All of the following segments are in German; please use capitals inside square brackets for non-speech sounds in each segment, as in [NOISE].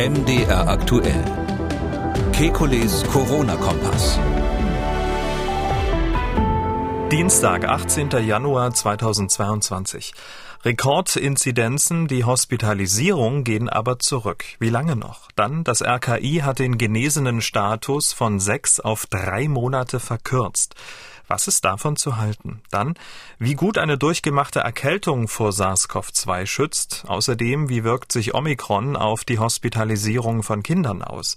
MDR aktuell. Kekules Corona-Kompass. Dienstag, 18. Januar 2022. Rekordinzidenzen, die Hospitalisierung gehen aber zurück. Wie lange noch? Dann, das RKI hat den genesenen Status von sechs auf drei Monate verkürzt. Was ist davon zu halten? Dann, wie gut eine durchgemachte Erkältung vor SARS-CoV-2 schützt. Außerdem, wie wirkt sich Omikron auf die Hospitalisierung von Kindern aus?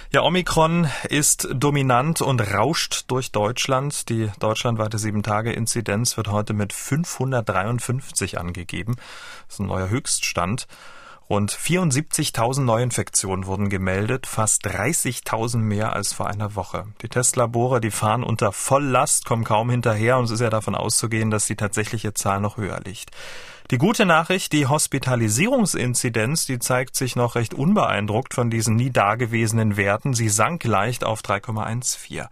Ja, Omikron ist dominant und rauscht durch Deutschland. Die deutschlandweite 7-Tage-Inzidenz wird heute mit 553 angegeben. Das ist ein neuer Höchststand. Rund 74.000 Neuinfektionen wurden gemeldet, fast 30.000 mehr als vor einer Woche. Die Testlabore, die fahren unter Volllast, kommen kaum hinterher und es ist ja davon auszugehen, dass die tatsächliche Zahl noch höher liegt. Die gute Nachricht, die Hospitalisierungsinzidenz, die zeigt sich noch recht unbeeindruckt von diesen nie dagewesenen Werten. Sie sank leicht auf 3,14.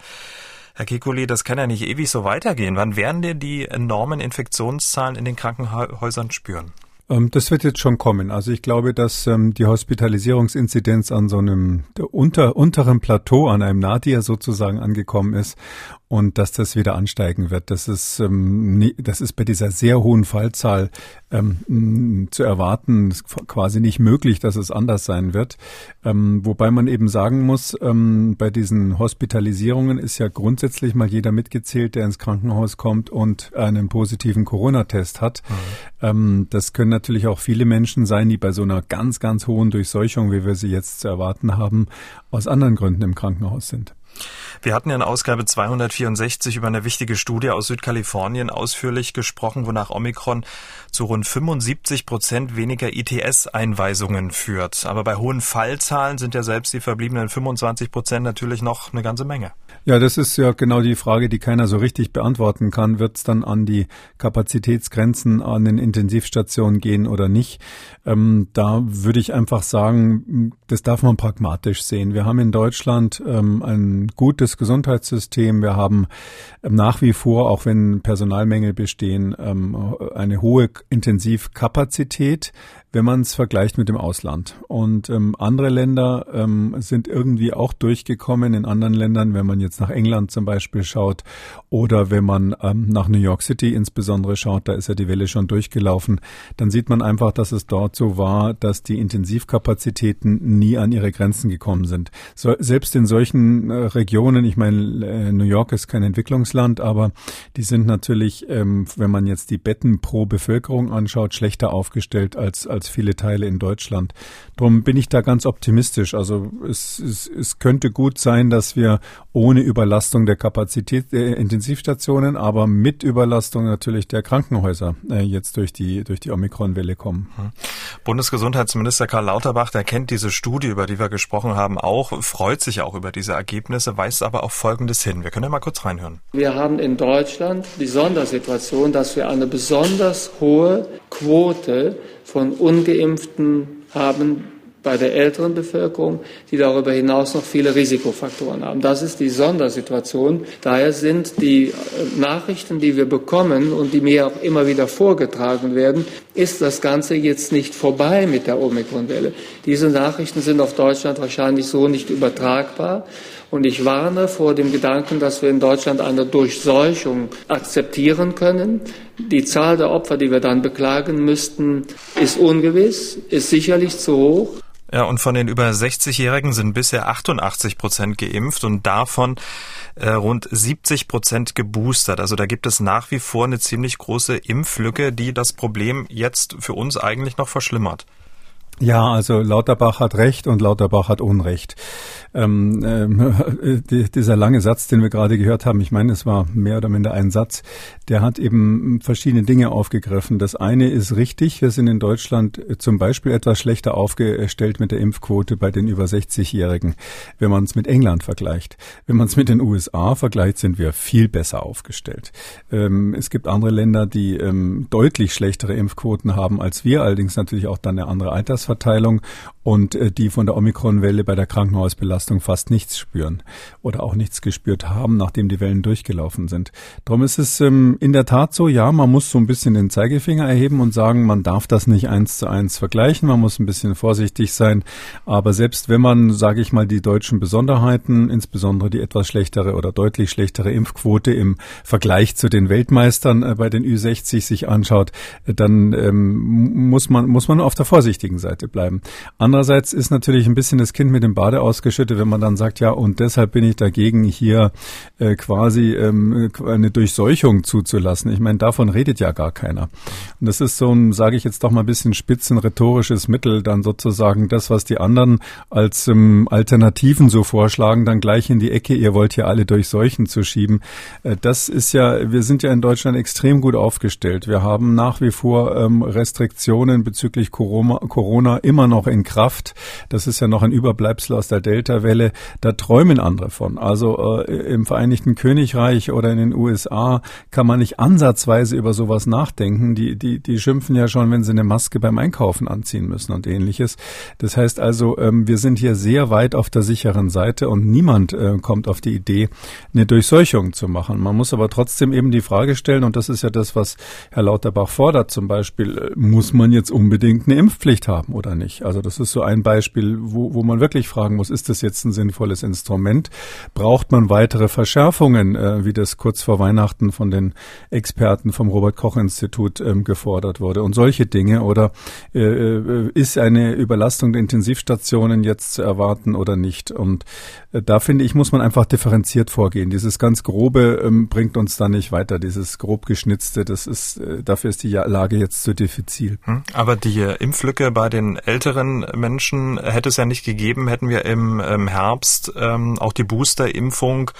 Herr Kekulé, das kann ja nicht ewig so weitergehen. Wann werden denn die enormen Infektionszahlen in den Krankenhäusern spüren? Ähm, das wird jetzt schon kommen. Also ich glaube, dass ähm, die Hospitalisierungsinzidenz an so einem unter, unteren Plateau, an einem Nadir sozusagen angekommen ist und dass das wieder ansteigen wird. Das ist, ähm, nie, das ist bei dieser sehr hohen Fallzahl ähm, zu erwarten, ist quasi nicht möglich, dass es anders sein wird. Ähm, wobei man eben sagen muss, ähm, bei diesen Hospitalisierungen ist ja grundsätzlich mal jeder mitgezählt, der ins Krankenhaus kommt und einen positiven Corona-Test hat. Mhm. Ähm, das können natürlich auch viele Menschen sein, die bei so einer ganz, ganz hohen Durchseuchung, wie wir sie jetzt zu erwarten haben, aus anderen Gründen im Krankenhaus sind. Wir hatten ja in Ausgabe 264 über eine wichtige Studie aus Südkalifornien ausführlich gesprochen, wonach Omikron zu rund 75 Prozent weniger ITS-Einweisungen führt. Aber bei hohen Fallzahlen sind ja selbst die verbliebenen 25 Prozent natürlich noch eine ganze Menge. Ja, das ist ja genau die Frage, die keiner so richtig beantworten kann. Wird es dann an die Kapazitätsgrenzen an den Intensivstationen gehen oder nicht? Ähm, da würde ich einfach sagen, das darf man pragmatisch sehen. Wir haben in Deutschland ähm, ein gutes Gesundheitssystem. Wir haben ähm, nach wie vor, auch wenn Personalmängel bestehen, ähm, eine hohe Intensivkapazität wenn man es vergleicht mit dem Ausland. Und ähm, andere Länder ähm, sind irgendwie auch durchgekommen. In anderen Ländern, wenn man jetzt nach England zum Beispiel schaut oder wenn man ähm, nach New York City insbesondere schaut, da ist ja die Welle schon durchgelaufen, dann sieht man einfach, dass es dort so war, dass die Intensivkapazitäten nie an ihre Grenzen gekommen sind. So, selbst in solchen äh, Regionen, ich meine, äh, New York ist kein Entwicklungsland, aber die sind natürlich, ähm, wenn man jetzt die Betten pro Bevölkerung anschaut, schlechter aufgestellt als, als als viele Teile in Deutschland. Darum bin ich da ganz optimistisch. Also es, es, es könnte gut sein, dass wir ohne Überlastung der Kapazität der Intensivstationen, aber mit Überlastung natürlich der Krankenhäuser äh, jetzt durch die, durch die Omikron-Welle kommen. Hm. Bundesgesundheitsminister Karl Lauterbach, der kennt diese Studie, über die wir gesprochen haben, auch, freut sich auch über diese Ergebnisse, weist aber auf Folgendes hin. Wir können ja mal kurz reinhören. Wir haben in Deutschland die Sondersituation, dass wir eine besonders hohe Quote von ungeimpften haben bei der älteren Bevölkerung, die darüber hinaus noch viele Risikofaktoren haben. Das ist die Sondersituation. Daher sind die äh, Nachrichten, die wir bekommen und die mir auch immer wieder vorgetragen werden, ist das Ganze jetzt nicht vorbei mit der Omikronwelle. Diese Nachrichten sind auf Deutschland wahrscheinlich so nicht übertragbar. Und ich warne vor dem Gedanken, dass wir in Deutschland eine Durchseuchung akzeptieren können. Die Zahl der Opfer, die wir dann beklagen müssten, ist ungewiss, ist sicherlich zu hoch. Ja, und von den über 60-Jährigen sind bisher 88 Prozent geimpft und davon äh, rund 70 Prozent geboostert. Also da gibt es nach wie vor eine ziemlich große Impflücke, die das Problem jetzt für uns eigentlich noch verschlimmert. Ja, also Lauterbach hat Recht und Lauterbach hat Unrecht. Ähm, ähm, [LAUGHS] die, dieser lange Satz, den wir gerade gehört haben, ich meine, es war mehr oder minder ein Satz, der hat eben verschiedene Dinge aufgegriffen. Das eine ist richtig, wir sind in Deutschland zum Beispiel etwas schlechter aufgestellt mit der Impfquote bei den über 60-Jährigen, wenn man es mit England vergleicht. Wenn man es mit den USA vergleicht, sind wir viel besser aufgestellt. Ähm, es gibt andere Länder, die ähm, deutlich schlechtere Impfquoten haben als wir, allerdings natürlich auch dann eine andere Altersverteilung und äh, die von der Omikron-Welle bei der Krankenhausbelastung fast nichts spüren oder auch nichts gespürt haben, nachdem die Wellen durchgelaufen sind. Darum ist es ähm, in der Tat so, ja, man muss so ein bisschen den Zeigefinger erheben und sagen, man darf das nicht eins zu eins vergleichen, man muss ein bisschen vorsichtig sein. Aber selbst wenn man, sage ich mal, die deutschen Besonderheiten, insbesondere die etwas schlechtere oder deutlich schlechtere Impfquote im Vergleich zu den Weltmeistern äh, bei den Ü60 sich anschaut, äh, dann ähm, muss man muss man auf der vorsichtigen Seite bleiben. Andere Andererseits ist natürlich ein bisschen das Kind mit dem Bade ausgeschüttet, wenn man dann sagt, ja, und deshalb bin ich dagegen, hier äh, quasi ähm, eine Durchseuchung zuzulassen. Ich meine, davon redet ja gar keiner. Und das ist so ein, sage ich jetzt doch mal ein bisschen spitzenrhetorisches Mittel, dann sozusagen das, was die anderen als ähm, Alternativen so vorschlagen, dann gleich in die Ecke, ihr wollt hier alle durchseuchen zu schieben. Äh, das ist ja, wir sind ja in Deutschland extrem gut aufgestellt. Wir haben nach wie vor ähm, Restriktionen bezüglich Corona, Corona immer noch in Kraft. Kraft. Das ist ja noch ein Überbleibsel aus der Delta-Welle. Da träumen andere von. Also äh, im Vereinigten Königreich oder in den USA kann man nicht ansatzweise über sowas nachdenken. Die, die, die schimpfen ja schon, wenn sie eine Maske beim Einkaufen anziehen müssen und ähnliches. Das heißt also, ähm, wir sind hier sehr weit auf der sicheren Seite und niemand äh, kommt auf die Idee, eine Durchseuchung zu machen. Man muss aber trotzdem eben die Frage stellen, und das ist ja das, was Herr Lauterbach fordert zum Beispiel, äh, muss man jetzt unbedingt eine Impfpflicht haben oder nicht? Also das ist so ein Beispiel, wo, wo man wirklich fragen muss, ist das jetzt ein sinnvolles Instrument? Braucht man weitere Verschärfungen, äh, wie das kurz vor Weihnachten von den Experten vom Robert Koch Institut ähm, gefordert wurde? Und solche Dinge. Oder äh, äh, ist eine Überlastung der Intensivstationen jetzt zu erwarten oder nicht? Und äh, da finde ich, muss man einfach differenziert vorgehen. Dieses ganz Grobe ähm, bringt uns da nicht weiter. Dieses grob geschnitzte, das ist, äh, dafür ist die Lage jetzt zu diffizil. Hm, aber die Impflücke bei den älteren Menschen Menschen hätte es ja nicht gegeben, hätten wir im, im Herbst ähm, auch die Booster-Impfung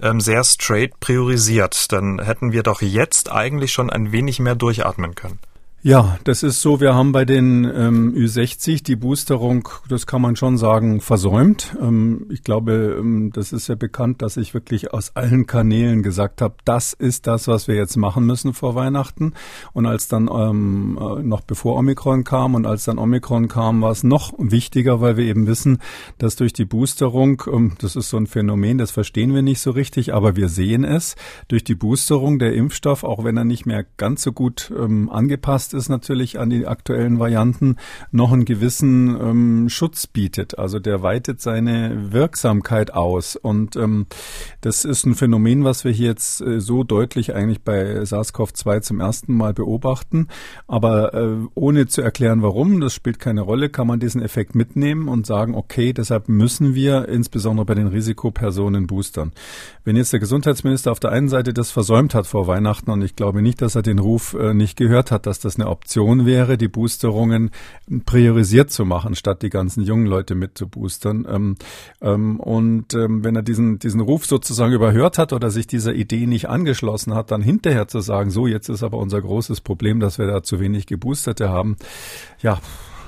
ähm, sehr straight priorisiert. Dann hätten wir doch jetzt eigentlich schon ein wenig mehr durchatmen können. Ja, das ist so. Wir haben bei den ähm, Ü60 die Boosterung, das kann man schon sagen, versäumt. Ähm, ich glaube, ähm, das ist ja bekannt, dass ich wirklich aus allen Kanälen gesagt habe, das ist das, was wir jetzt machen müssen vor Weihnachten. Und als dann ähm, äh, noch bevor Omikron kam und als dann Omikron kam, war es noch wichtiger, weil wir eben wissen, dass durch die Boosterung, ähm, das ist so ein Phänomen, das verstehen wir nicht so richtig, aber wir sehen es, durch die Boosterung der Impfstoff, auch wenn er nicht mehr ganz so gut ähm, angepasst es natürlich an die aktuellen Varianten noch einen gewissen ähm, Schutz bietet. Also der weitet seine Wirksamkeit aus. Und ähm, das ist ein Phänomen, was wir hier jetzt äh, so deutlich eigentlich bei SARS-CoV-2 zum ersten Mal beobachten. Aber äh, ohne zu erklären, warum, das spielt keine Rolle, kann man diesen Effekt mitnehmen und sagen, okay, deshalb müssen wir insbesondere bei den Risikopersonen boostern. Wenn jetzt der Gesundheitsminister auf der einen Seite das versäumt hat vor Weihnachten und ich glaube nicht, dass er den Ruf äh, nicht gehört hat, dass das eine eine Option wäre, die Boosterungen priorisiert zu machen, statt die ganzen jungen Leute mit zu boostern. Ähm, ähm, und ähm, wenn er diesen, diesen Ruf sozusagen überhört hat oder sich dieser Idee nicht angeschlossen hat, dann hinterher zu sagen, so, jetzt ist aber unser großes Problem, dass wir da zu wenig Geboosterte haben. Ja,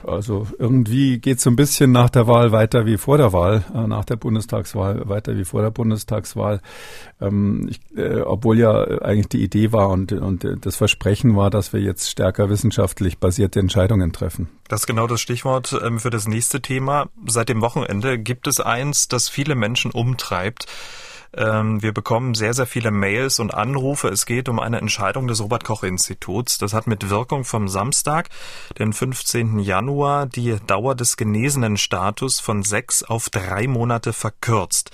also irgendwie geht es so ein bisschen nach der Wahl weiter wie vor der Wahl, äh, nach der Bundestagswahl weiter wie vor der Bundestagswahl. Ähm, ich, äh, obwohl ja eigentlich die Idee war und, und das Versprechen war, dass wir jetzt stärker wissenschaftlich basierte Entscheidungen treffen. Das ist genau das Stichwort ähm, für das nächste Thema. Seit dem Wochenende gibt es eins, das viele Menschen umtreibt. Ähm, wir bekommen sehr, sehr viele Mails und Anrufe. Es geht um eine Entscheidung des Robert Koch Instituts. Das hat mit Wirkung vom Samstag, den 15. Januar, die Dauer des genesenen Status von sechs auf drei Monate verkürzt.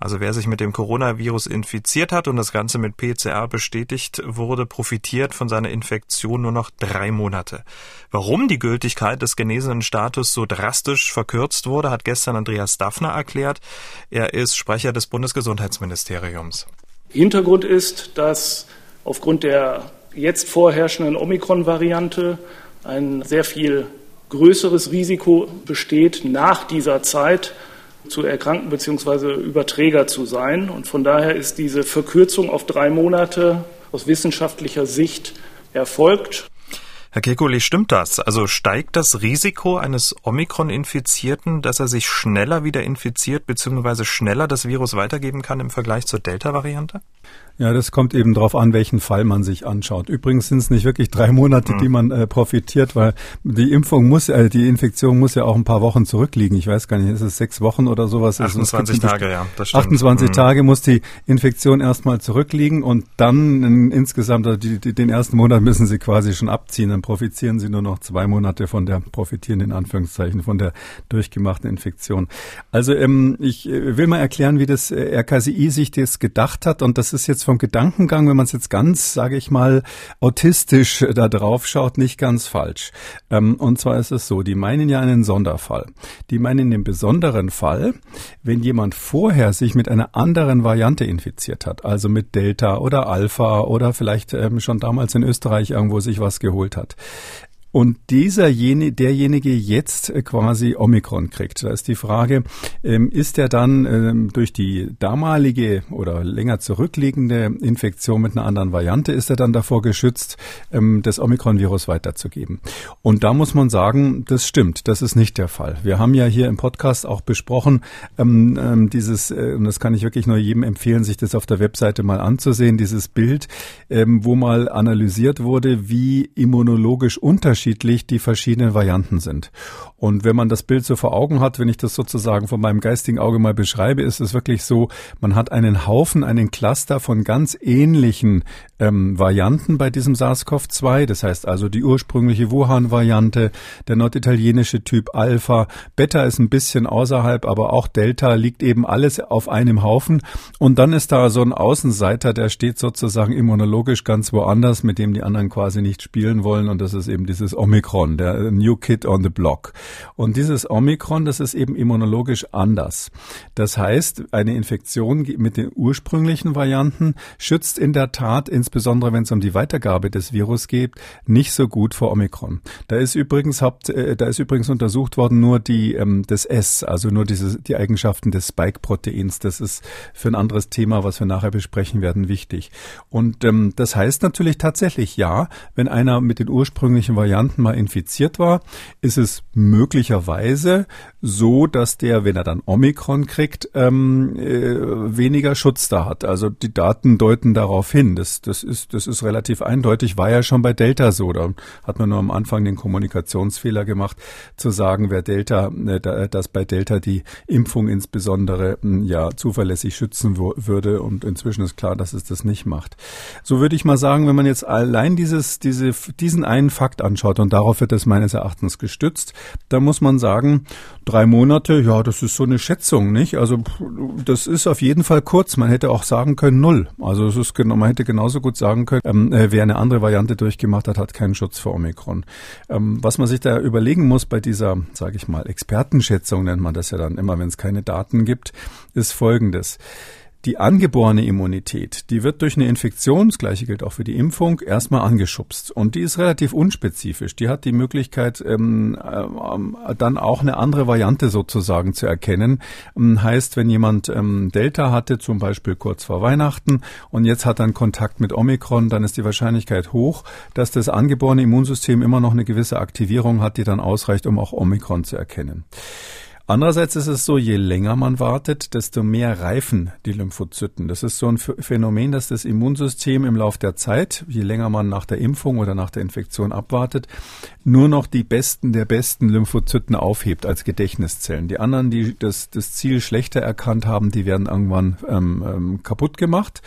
Also wer sich mit dem Coronavirus infiziert hat und das Ganze mit PCR bestätigt wurde, profitiert von seiner Infektion nur noch drei Monate. Warum die Gültigkeit des genesenen Status so drastisch verkürzt wurde, hat gestern Andreas Daffner erklärt. Er ist Sprecher des Bundesgesundheitsministeriums. Hintergrund ist, dass aufgrund der jetzt vorherrschenden Omikron-Variante ein sehr viel größeres Risiko besteht, nach dieser Zeit zu erkranken bzw. Überträger zu sein. Und von daher ist diese Verkürzung auf drei Monate aus wissenschaftlicher Sicht erfolgt. Herr Kekulé, stimmt das? Also steigt das Risiko eines Omikron-Infizierten, dass er sich schneller wieder infiziert bzw. schneller das Virus weitergeben kann im Vergleich zur Delta-Variante? Ja, das kommt eben darauf an, welchen Fall man sich anschaut. Übrigens sind es nicht wirklich drei Monate, die man äh, profitiert, weil die Impfung muss, äh, die Infektion muss ja auch ein paar Wochen zurückliegen. Ich weiß gar nicht, ist es sechs Wochen oder sowas? 28 also, Tage, ja. Das stimmt. 28 mhm. Tage muss die Infektion erstmal zurückliegen und dann in, insgesamt, also die, die, den ersten Monat müssen sie quasi schon abziehen. Dann profitieren sie nur noch zwei Monate von der, profitieren in Anführungszeichen, von der durchgemachten Infektion. Also ähm, ich äh, will mal erklären, wie das äh, RKCI sich das gedacht hat und das ist jetzt vom Gedankengang, wenn man es jetzt ganz, sage ich mal, autistisch da drauf schaut, nicht ganz falsch. Ähm, und zwar ist es so, die meinen ja einen Sonderfall. Die meinen den besonderen Fall, wenn jemand vorher sich mit einer anderen Variante infiziert hat, also mit Delta oder Alpha oder vielleicht ähm, schon damals in Österreich irgendwo sich was geholt hat und dieser derjenige jetzt äh, quasi Omikron kriegt. Da ist die Frage, ähm, ist er dann ähm, durch die damalige oder länger zurückliegende Infektion mit einer anderen Variante, ist er dann davor geschützt, ähm, das Omikron-Virus weiterzugeben? Und da muss man sagen, das stimmt, das ist nicht der Fall. Wir haben ja hier im Podcast auch besprochen, dieses, äh, und das kann ich wirklich nur jedem empfehlen, sich das auf der Webseite mal anzusehen, dieses Bild, wo mal analysiert wurde, wie immunologisch unterschiedlich unterschiedlich die verschiedenen Varianten sind. Und wenn man das Bild so vor Augen hat, wenn ich das sozusagen von meinem geistigen Auge mal beschreibe, ist es wirklich so, man hat einen Haufen, einen Cluster von ganz ähnlichen ähm, Varianten bei diesem SARS-CoV-2. Das heißt also die ursprüngliche Wuhan-Variante, der norditalienische Typ Alpha, Beta ist ein bisschen außerhalb, aber auch Delta liegt eben alles auf einem Haufen. Und dann ist da so ein Außenseiter, der steht sozusagen immunologisch ganz woanders, mit dem die anderen quasi nicht spielen wollen. Und das ist eben dieses Omikron, der New Kid on the Block. Und dieses Omikron, das ist eben immunologisch anders. Das heißt, eine Infektion mit den ursprünglichen Varianten schützt in der Tat, insbesondere wenn es um die Weitergabe des Virus geht, nicht so gut vor Omikron. Da ist übrigens Haupt, äh, da ist übrigens untersucht worden nur die ähm, das S, also nur diese die Eigenschaften des Spike-Proteins. Das ist für ein anderes Thema, was wir nachher besprechen werden, wichtig. Und ähm, das heißt natürlich tatsächlich ja, wenn einer mit den ursprünglichen Varianten mal infiziert war, ist es möglicherweise so, dass der, wenn er dann Omikron kriegt, ähm, äh, weniger Schutz da hat. Also die Daten deuten darauf hin. Das, das, ist, das ist relativ eindeutig. War ja schon bei Delta so. Da hat man nur am Anfang den Kommunikationsfehler gemacht, zu sagen, wer Delta, äh, dass bei Delta die Impfung insbesondere äh, ja zuverlässig schützen würde. Und inzwischen ist klar, dass es das nicht macht. So würde ich mal sagen, wenn man jetzt allein dieses, diese, diesen einen Fakt anschaut und darauf wird es meines Erachtens gestützt, da muss man sagen, drei Monate, ja, das ist so eine Schätzung, nicht? Also das ist auf jeden Fall kurz. Man hätte auch sagen können null. Also es ist genau, man hätte genauso gut sagen können, ähm, äh, wer eine andere Variante durchgemacht hat, hat keinen Schutz vor Omikron. Ähm, was man sich da überlegen muss bei dieser, sage ich mal, Expertenschätzung nennt man das ja dann immer, wenn es keine Daten gibt, ist Folgendes. Die angeborene Immunität, die wird durch eine Infektion, das gleiche gilt auch für die Impfung, erstmal angeschubst. Und die ist relativ unspezifisch. Die hat die Möglichkeit, ähm, äh, dann auch eine andere Variante sozusagen zu erkennen. Ähm, heißt, wenn jemand ähm, Delta hatte, zum Beispiel kurz vor Weihnachten, und jetzt hat dann Kontakt mit Omikron, dann ist die Wahrscheinlichkeit hoch, dass das angeborene Immunsystem immer noch eine gewisse Aktivierung hat, die dann ausreicht, um auch Omikron zu erkennen. Andererseits ist es so, je länger man wartet, desto mehr reifen die Lymphozyten. Das ist so ein Phänomen, dass das Immunsystem im Laufe der Zeit, je länger man nach der Impfung oder nach der Infektion abwartet, nur noch die besten der besten Lymphozyten aufhebt als Gedächtniszellen. Die anderen, die das, das Ziel schlechter erkannt haben, die werden irgendwann ähm, ähm, kaputt gemacht.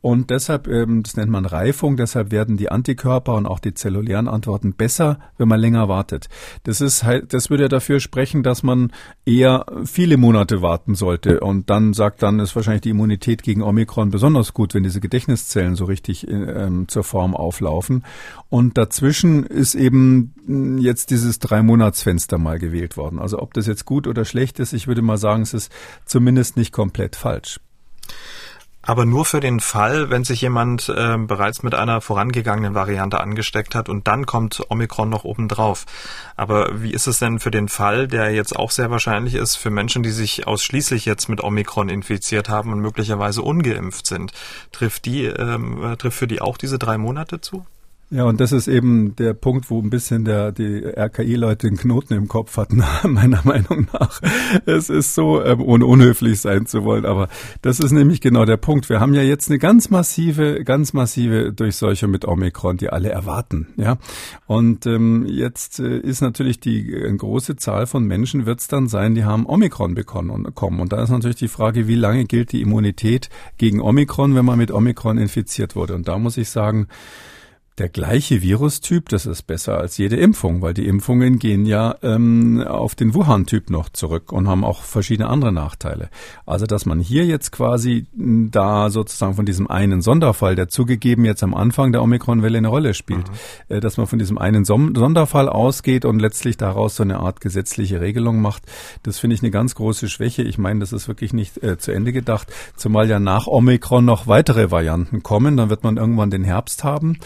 Und deshalb, ähm, das nennt man Reifung, deshalb werden die Antikörper und auch die zellulären Antworten besser, wenn man länger wartet. Das ist halt, das würde ja dafür sprechen, dass man eher viele Monate warten sollte. Und dann sagt dann, ist wahrscheinlich die Immunität gegen Omikron besonders gut, wenn diese Gedächtniszellen so richtig ähm, zur Form auflaufen. Und dazwischen ist eben hm, jetzt dieses Drei-Monats-Fenster mal gewählt worden. Also ob das jetzt gut oder schlecht ist, ich würde mal sagen, es ist zumindest nicht komplett falsch. Aber nur für den Fall, wenn sich jemand äh, bereits mit einer vorangegangenen Variante angesteckt hat und dann kommt Omikron noch obendrauf. Aber wie ist es denn für den Fall, der jetzt auch sehr wahrscheinlich ist, für Menschen, die sich ausschließlich jetzt mit Omikron infiziert haben und möglicherweise ungeimpft sind? Trifft die, ähm, trifft für die auch diese drei Monate zu? Ja, und das ist eben der Punkt, wo ein bisschen der, die RKI-Leute den Knoten im Kopf hatten, [LAUGHS] meiner Meinung nach. Es ist so, ähm, ohne unhöflich sein zu wollen, aber das ist nämlich genau der Punkt. Wir haben ja jetzt eine ganz massive, ganz massive Durchseuchung mit Omikron, die alle erwarten, ja. Und ähm, jetzt äh, ist natürlich die äh, große Zahl von Menschen wird es dann sein, die haben Omikron bekommen und kommen. Und da ist natürlich die Frage, wie lange gilt die Immunität gegen Omikron, wenn man mit Omikron infiziert wurde? Und da muss ich sagen, der gleiche Virustyp, das ist besser als jede Impfung, weil die Impfungen gehen ja ähm, auf den Wuhan-Typ noch zurück und haben auch verschiedene andere Nachteile. Also dass man hier jetzt quasi hm, da sozusagen von diesem einen Sonderfall, der zugegeben jetzt am Anfang der Omikron-Welle eine Rolle spielt, mhm. äh, dass man von diesem einen Som Sonderfall ausgeht und letztlich daraus so eine Art gesetzliche Regelung macht, das finde ich eine ganz große Schwäche. Ich meine, das ist wirklich nicht äh, zu Ende gedacht, zumal ja nach Omikron noch weitere Varianten kommen. Dann wird man irgendwann den Herbst haben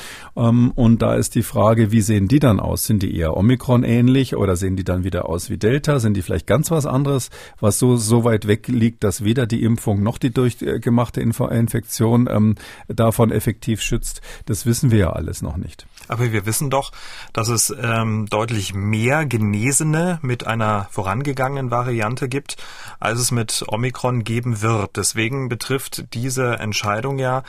und da ist die Frage, wie sehen die dann aus? Sind die eher Omikron ähnlich oder sehen die dann wieder aus wie Delta? Sind die vielleicht ganz was anderes, was so, so weit weg liegt, dass weder die Impfung noch die durchgemachte Infektion ähm, davon effektiv schützt? Das wissen wir ja alles noch nicht. Aber wir wissen doch, dass es ähm, deutlich mehr Genesene mit einer vorangegangenen Variante gibt, als es mit Omikron geben wird. Deswegen betrifft diese Entscheidung ja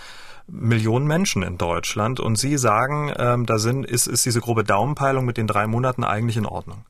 Millionen Menschen in Deutschland und Sie sagen, ähm, da sind, ist, ist diese grobe Daumenpeilung mit den drei Monaten eigentlich in Ordnung.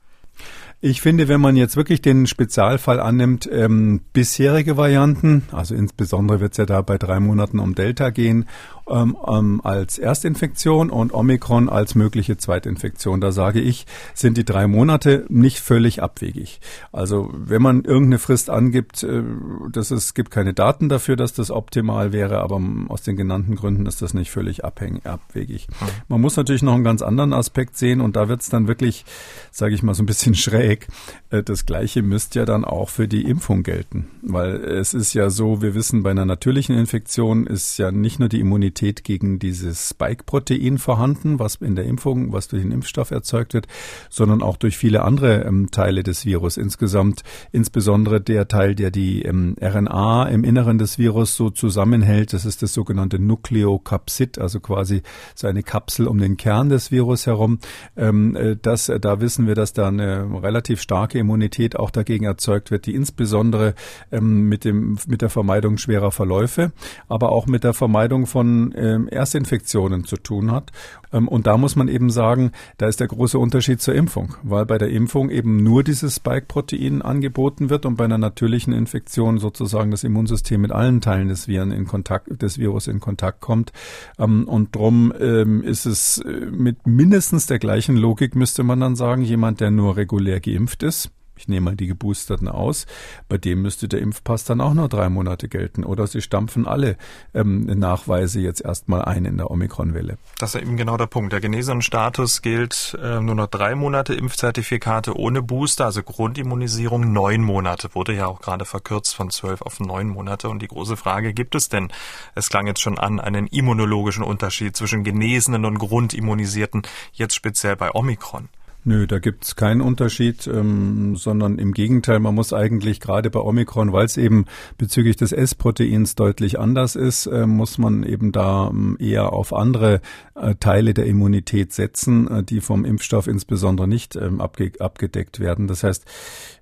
Ich finde, wenn man jetzt wirklich den Spezialfall annimmt, ähm, bisherige Varianten, also insbesondere wird es ja da bei drei Monaten um Delta gehen ähm, ähm, als Erstinfektion und Omikron als mögliche Zweitinfektion. Da sage ich, sind die drei Monate nicht völlig abwegig. Also wenn man irgendeine Frist angibt, äh, das ist, gibt keine Daten dafür, dass das optimal wäre, aber aus den genannten Gründen ist das nicht völlig abhängig, abwegig. Mhm. Man muss natürlich noch einen ganz anderen Aspekt sehen und da wird es dann wirklich, sage ich mal, so ein bisschen [LAUGHS] schräg. Äh, das Gleiche müsste ja dann auch für die Impfung gelten, weil es ist ja so, wir wissen, bei einer natürlichen Infektion ist ja nicht nur die Immunität Immunität gegen dieses Spike-Protein vorhanden, was in der Impfung, was durch den Impfstoff erzeugt wird, sondern auch durch viele andere ähm, Teile des Virus. Insgesamt, insbesondere der Teil, der die ähm, RNA im Inneren des Virus so zusammenhält, das ist das sogenannte Nukleokapsid, also quasi so eine Kapsel um den Kern des Virus herum. Ähm, äh, das, äh, da wissen wir, dass da eine relativ starke Immunität auch dagegen erzeugt wird, die insbesondere ähm, mit dem, mit der Vermeidung schwerer Verläufe, aber auch mit der Vermeidung von ähm, Erstinfektionen zu tun hat. Ähm, und da muss man eben sagen, da ist der große Unterschied zur Impfung, weil bei der Impfung eben nur dieses Spike-Protein angeboten wird und bei einer natürlichen Infektion sozusagen das Immunsystem mit allen Teilen des Viren in Kontakt, des Virus in Kontakt kommt. Ähm, und drum ähm, ist es äh, mit mindestens der gleichen Logik müsste man dann sagen, jemand, der nur regulär geimpft ist, ich nehme mal die Geboosterten aus, bei dem müsste der Impfpass dann auch nur drei Monate gelten. Oder sie stampfen alle ähm, Nachweise jetzt erstmal ein in der Omikron-Welle. Das ist eben genau der Punkt. Der Genesenenstatus gilt äh, nur noch drei Monate Impfzertifikate ohne Booster, also Grundimmunisierung neun Monate, wurde ja auch gerade verkürzt von zwölf auf neun Monate. Und die große Frage, gibt es denn, es klang jetzt schon an, einen immunologischen Unterschied zwischen Genesenen und Grundimmunisierten, jetzt speziell bei Omikron? Nö, da gibt's keinen Unterschied, ähm, sondern im Gegenteil, man muss eigentlich gerade bei Omikron, weil es eben bezüglich des S-Proteins deutlich anders ist, äh, muss man eben da ähm, eher auf andere äh, Teile der Immunität setzen, äh, die vom Impfstoff insbesondere nicht ähm, abge abgedeckt werden. Das heißt,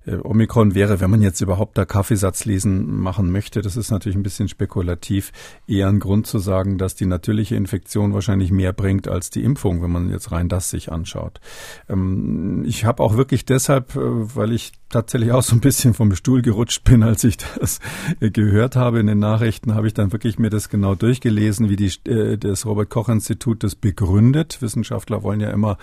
äh, Omikron wäre, wenn man jetzt überhaupt da Kaffeesatzlesen machen möchte, das ist natürlich ein bisschen spekulativ, eher ein Grund zu sagen, dass die natürliche Infektion wahrscheinlich mehr bringt als die Impfung, wenn man jetzt rein das sich anschaut. Ähm, ich habe auch wirklich deshalb, äh, weil ich tatsächlich auch so ein bisschen vom Stuhl gerutscht bin, als ich das gehört habe in den Nachrichten, habe ich dann wirklich mir das genau durchgelesen, wie die, äh, das Robert Koch Institut das begründet. Wissenschaftler wollen ja immer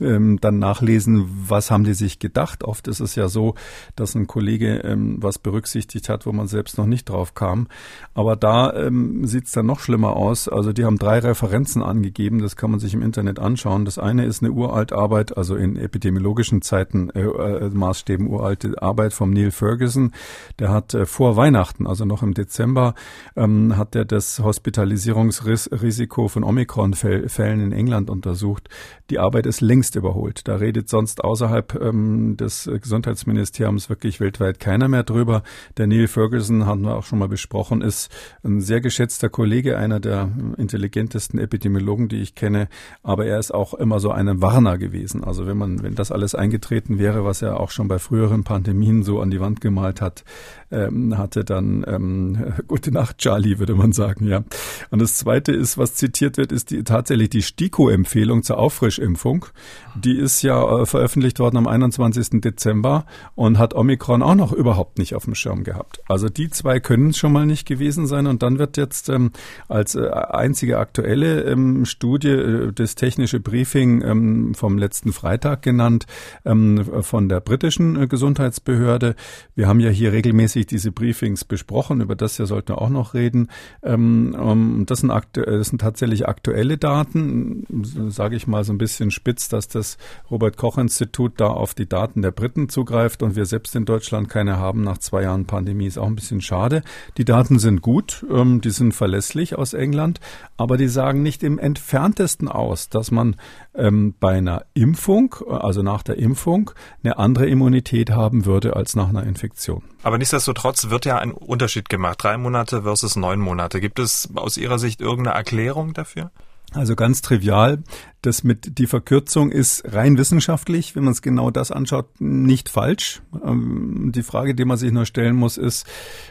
ähm, dann nachlesen, was haben die sich gedacht. Oft ist es ja so, dass ein Kollege ähm, was berücksichtigt hat, wo man selbst noch nicht drauf kam. Aber da ähm, sieht es dann noch schlimmer aus. Also die haben drei Referenzen angegeben, das kann man sich im Internet anschauen. Das eine ist eine Uraltarbeit, also in in epidemiologischen Zeiten äh, äh, Maßstäben uralte Arbeit vom Neil Ferguson. Der hat äh, vor Weihnachten, also noch im Dezember, ähm, hat er das Hospitalisierungsrisiko von Omikron-Fällen in England untersucht. Die Arbeit ist längst überholt. Da redet sonst außerhalb ähm, des Gesundheitsministeriums wirklich weltweit keiner mehr drüber. Der Neil Ferguson, haben wir auch schon mal besprochen, ist ein sehr geschätzter Kollege, einer der intelligentesten Epidemiologen, die ich kenne. Aber er ist auch immer so ein Warner gewesen. Also wenn man, wenn das alles eingetreten wäre, was er auch schon bei früheren Pandemien so an die Wand gemalt hat, ähm, hatte dann ähm, [LAUGHS] gute Nacht, Charlie, würde man sagen, ja. Und das Zweite ist, was zitiert wird, ist die, tatsächlich die STIKO-Empfehlung zur Auffrischimpfung. Die ist ja äh, veröffentlicht worden am 21. Dezember und hat Omikron auch noch überhaupt nicht auf dem Schirm gehabt. Also die zwei können es schon mal nicht gewesen sein und dann wird jetzt ähm, als äh, einzige aktuelle ähm, Studie äh, das technische Briefing ähm, vom letzten Freitag genannt ähm, von der britischen äh, Gesundheitsbehörde. Wir haben ja hier regelmäßig diese Briefings besprochen, über das ja sollten wir auch noch reden. Ähm, um, das, sind das sind tatsächlich aktuelle Daten, sage ich mal so ein bisschen spitz, dass das Robert Koch Institut da auf die Daten der Briten zugreift und wir selbst in Deutschland keine haben nach zwei Jahren Pandemie, ist auch ein bisschen schade. Die Daten sind gut, ähm, die sind verlässlich aus England, aber die sagen nicht im entferntesten aus, dass man ähm, bei einer Impfung, also nach der Impfung, eine andere Immunität haben würde als nach einer Infektion. Aber nichtsdestotrotz wird ja ein Unterschied gemacht. Drei Monate versus neun Monate. Gibt es aus Ihrer Sicht irgendeine Erklärung dafür? Also ganz trivial, das mit die Verkürzung ist rein wissenschaftlich, wenn man es genau das anschaut, nicht falsch. Ähm, die Frage, die man sich nur stellen muss, ist,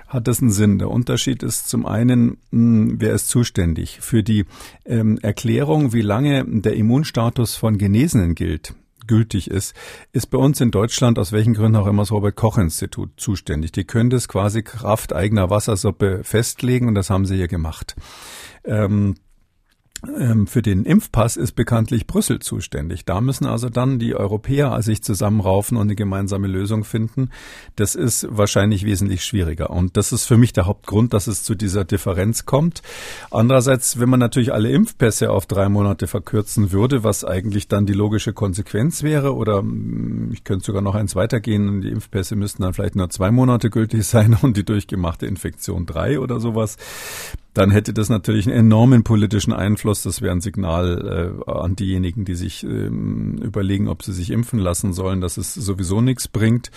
hat das einen Sinn? Der Unterschied ist zum einen, hm, wer ist zuständig für die ähm, Erklärung, wie lange der Immunstatus von Genesenen gilt gültig ist, ist bei uns in Deutschland aus welchen Gründen auch immer das Robert Koch Institut zuständig. Die können das quasi Kraft eigener Wassersuppe festlegen und das haben sie hier gemacht. Ähm, für den Impfpass ist bekanntlich Brüssel zuständig. Da müssen also dann die Europäer sich zusammenraufen und eine gemeinsame Lösung finden. Das ist wahrscheinlich wesentlich schwieriger. Und das ist für mich der Hauptgrund, dass es zu dieser Differenz kommt. Andererseits, wenn man natürlich alle Impfpässe auf drei Monate verkürzen würde, was eigentlich dann die logische Konsequenz wäre, oder mm, ich könnte sogar noch eins weitergehen, die Impfpässe müssten dann vielleicht nur zwei Monate gültig [LAUGHS] sein und die durchgemachte Infektion drei oder sowas, dann hätte das natürlich einen enormen politischen Einfluss. Das wäre ein Signal äh, an diejenigen, die sich ähm, überlegen, ob sie sich impfen lassen sollen, dass es sowieso nichts bringt,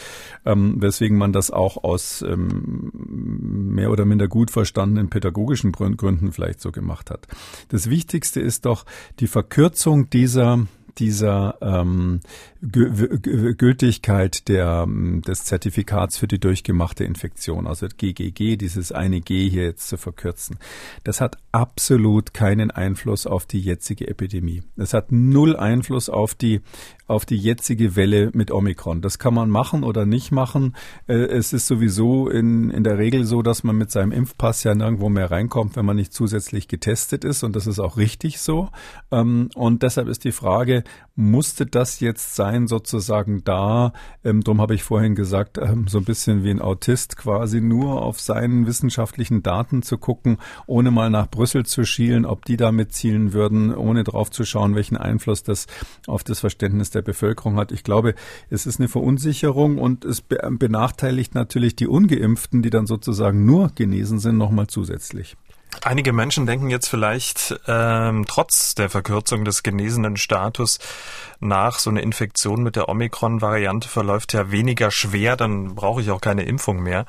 ähm, weswegen man das auch aus ähm, mehr oder minder gut verstandenen pädagogischen Gründen vielleicht so gemacht hat. Das Wichtigste ist doch die Verkürzung dieser dieser ähm, Gültigkeit der, des Zertifikats für die durchgemachte Infektion, also GGG, dieses eine G hier jetzt zu verkürzen, das hat absolut keinen Einfluss auf die jetzige Epidemie. Es hat null Einfluss auf die auf die jetzige Welle mit Omikron. Das kann man machen oder nicht machen. Äh, es ist sowieso in, in der Regel so, dass man mit seinem Impfpass ja nirgendwo mehr reinkommt, wenn man nicht zusätzlich getestet ist. Und das ist auch richtig so. Ähm, und deshalb ist die Frage, musste das jetzt sein, sozusagen da? Ähm, drum habe ich vorhin gesagt, ähm, so ein bisschen wie ein Autist quasi nur auf seinen wissenschaftlichen Daten zu gucken, ohne mal nach Brüssel zu schielen, ob die damit zielen würden, ohne drauf zu schauen, welchen Einfluss das auf das Verständnis der Bevölkerung hat. Ich glaube, es ist eine Verunsicherung und es benachteiligt natürlich die Ungeimpften, die dann sozusagen nur genesen sind, nochmal zusätzlich. Einige Menschen denken jetzt vielleicht ähm, trotz der Verkürzung des genesenen Status nach, so eine Infektion mit der Omikron-Variante verläuft ja weniger schwer, dann brauche ich auch keine Impfung mehr.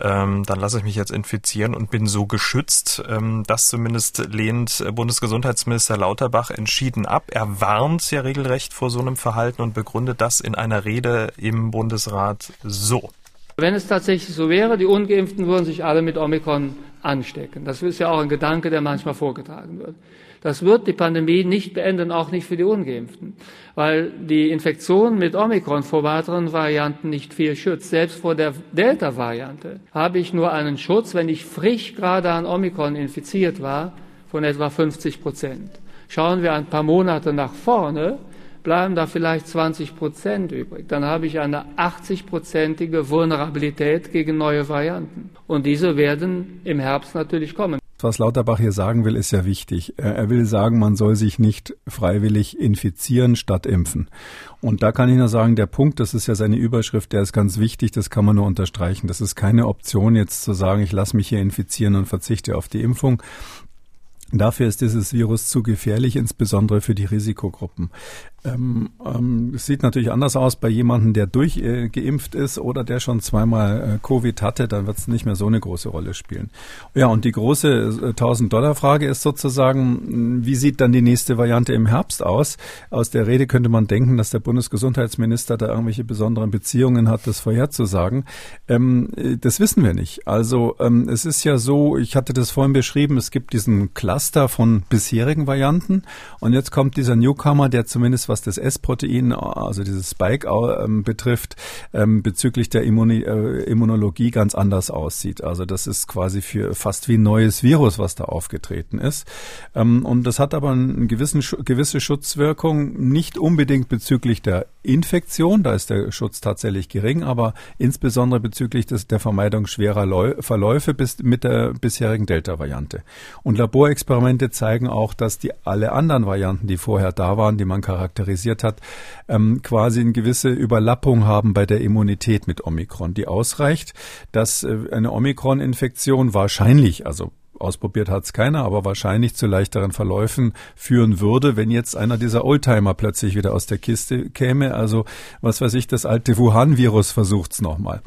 Ähm, dann lasse ich mich jetzt infizieren und bin so geschützt. Ähm, das zumindest lehnt Bundesgesundheitsminister Lauterbach entschieden ab. Er warnt ja regelrecht vor so einem Verhalten und begründet das in einer Rede im Bundesrat so. Wenn es tatsächlich so wäre, die Ungeimpften würden sich alle mit Omikron anstecken. Das ist ja auch ein Gedanke, der manchmal vorgetragen wird. Das wird die Pandemie nicht beenden, auch nicht für die Ungeimpften, weil die Infektion mit Omikron vor weiteren Varianten nicht viel schützt. Selbst vor der Delta-Variante habe ich nur einen Schutz, wenn ich frisch gerade an Omikron infiziert war, von etwa 50 Prozent. Schauen wir ein paar Monate nach vorne, bleiben da vielleicht 20 Prozent übrig. Dann habe ich eine 80-prozentige Vulnerabilität gegen neue Varianten. Und diese werden im Herbst natürlich kommen. was Lauterbach hier sagen will, ist ja wichtig. Er will sagen, man soll sich nicht freiwillig infizieren statt impfen. Und da kann ich nur sagen, der Punkt, das ist ja seine Überschrift, der ist ganz wichtig, das kann man nur unterstreichen. Das ist keine Option, jetzt zu sagen, ich lasse mich hier infizieren und verzichte auf die Impfung. Dafür ist dieses Virus zu gefährlich, insbesondere für die Risikogruppen. Ähm, ähm, es sieht natürlich anders aus bei jemandem, der durchgeimpft äh, ist oder der schon zweimal äh, Covid hatte, dann wird es nicht mehr so eine große Rolle spielen. Ja, und die große äh, 1000-Dollar-Frage ist sozusagen, wie sieht dann die nächste Variante im Herbst aus? Aus der Rede könnte man denken, dass der Bundesgesundheitsminister da irgendwelche besonderen Beziehungen hat, das vorherzusagen. Ähm, äh, das wissen wir nicht. Also ähm, es ist ja so, ich hatte das vorhin beschrieben, es gibt diesen Cluster von bisherigen Varianten und jetzt kommt dieser Newcomer, der zumindest was das S-Protein, also dieses Spike ähm, betrifft, ähm, bezüglich der Immuni äh, Immunologie ganz anders aussieht. Also das ist quasi für fast wie ein neues Virus, was da aufgetreten ist. Ähm, und das hat aber eine gewissen, gewisse Schutzwirkung, nicht unbedingt bezüglich der Infektion, da ist der Schutz tatsächlich gering, aber insbesondere bezüglich des, der Vermeidung schwerer Läu Verläufe bis, mit der bisherigen Delta-Variante. Und Laborexperimente zeigen auch, dass die alle anderen Varianten, die vorher da waren, die man charakterisiert, charakterisiert hat, ähm, quasi eine gewisse Überlappung haben bei der Immunität mit Omikron, die ausreicht, dass äh, eine Omikron-Infektion wahrscheinlich, also Ausprobiert hat es keiner, aber wahrscheinlich zu leichteren Verläufen führen würde, wenn jetzt einer dieser Oldtimer plötzlich wieder aus der Kiste käme. Also was weiß ich, das alte Wuhan-Virus versucht's nochmal.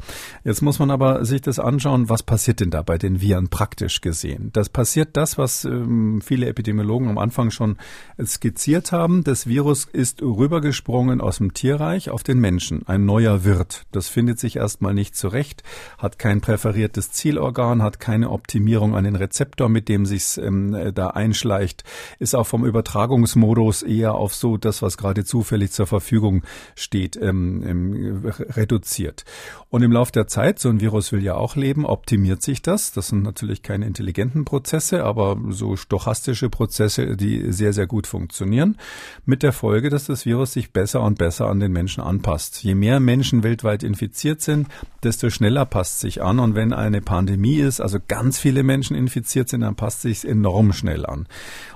Jetzt muss man aber sich das anschauen, was passiert denn da bei den Viren praktisch gesehen? Das passiert das, was ähm, viele Epidemiologen am Anfang schon skizziert haben. Das Virus ist rübergesprungen aus dem Tierreich auf den Menschen, ein neuer Wirt. Das findet sich erstmal nicht zurecht, hat kein präferiertes Zielorgan, hat keine Optimierung an den Rezeptoren Rezeptor, mit dem sich's ähm, da einschleicht, ist auch vom Übertragungsmodus eher auf so das, was gerade zufällig zur Verfügung steht, ähm, ähm, reduziert. Und im Laufe der Zeit, so ein Virus will ja auch leben, optimiert sich das. Das sind natürlich keine intelligenten Prozesse, aber so stochastische Prozesse, die sehr, sehr gut funktionieren. Mit der Folge, dass das Virus sich besser und besser an den Menschen anpasst. Je mehr Menschen weltweit infiziert sind, desto schneller passt sich an. Und wenn eine Pandemie ist, also ganz viele Menschen infiziert, infiziert sind, dann passt sich enorm schnell an.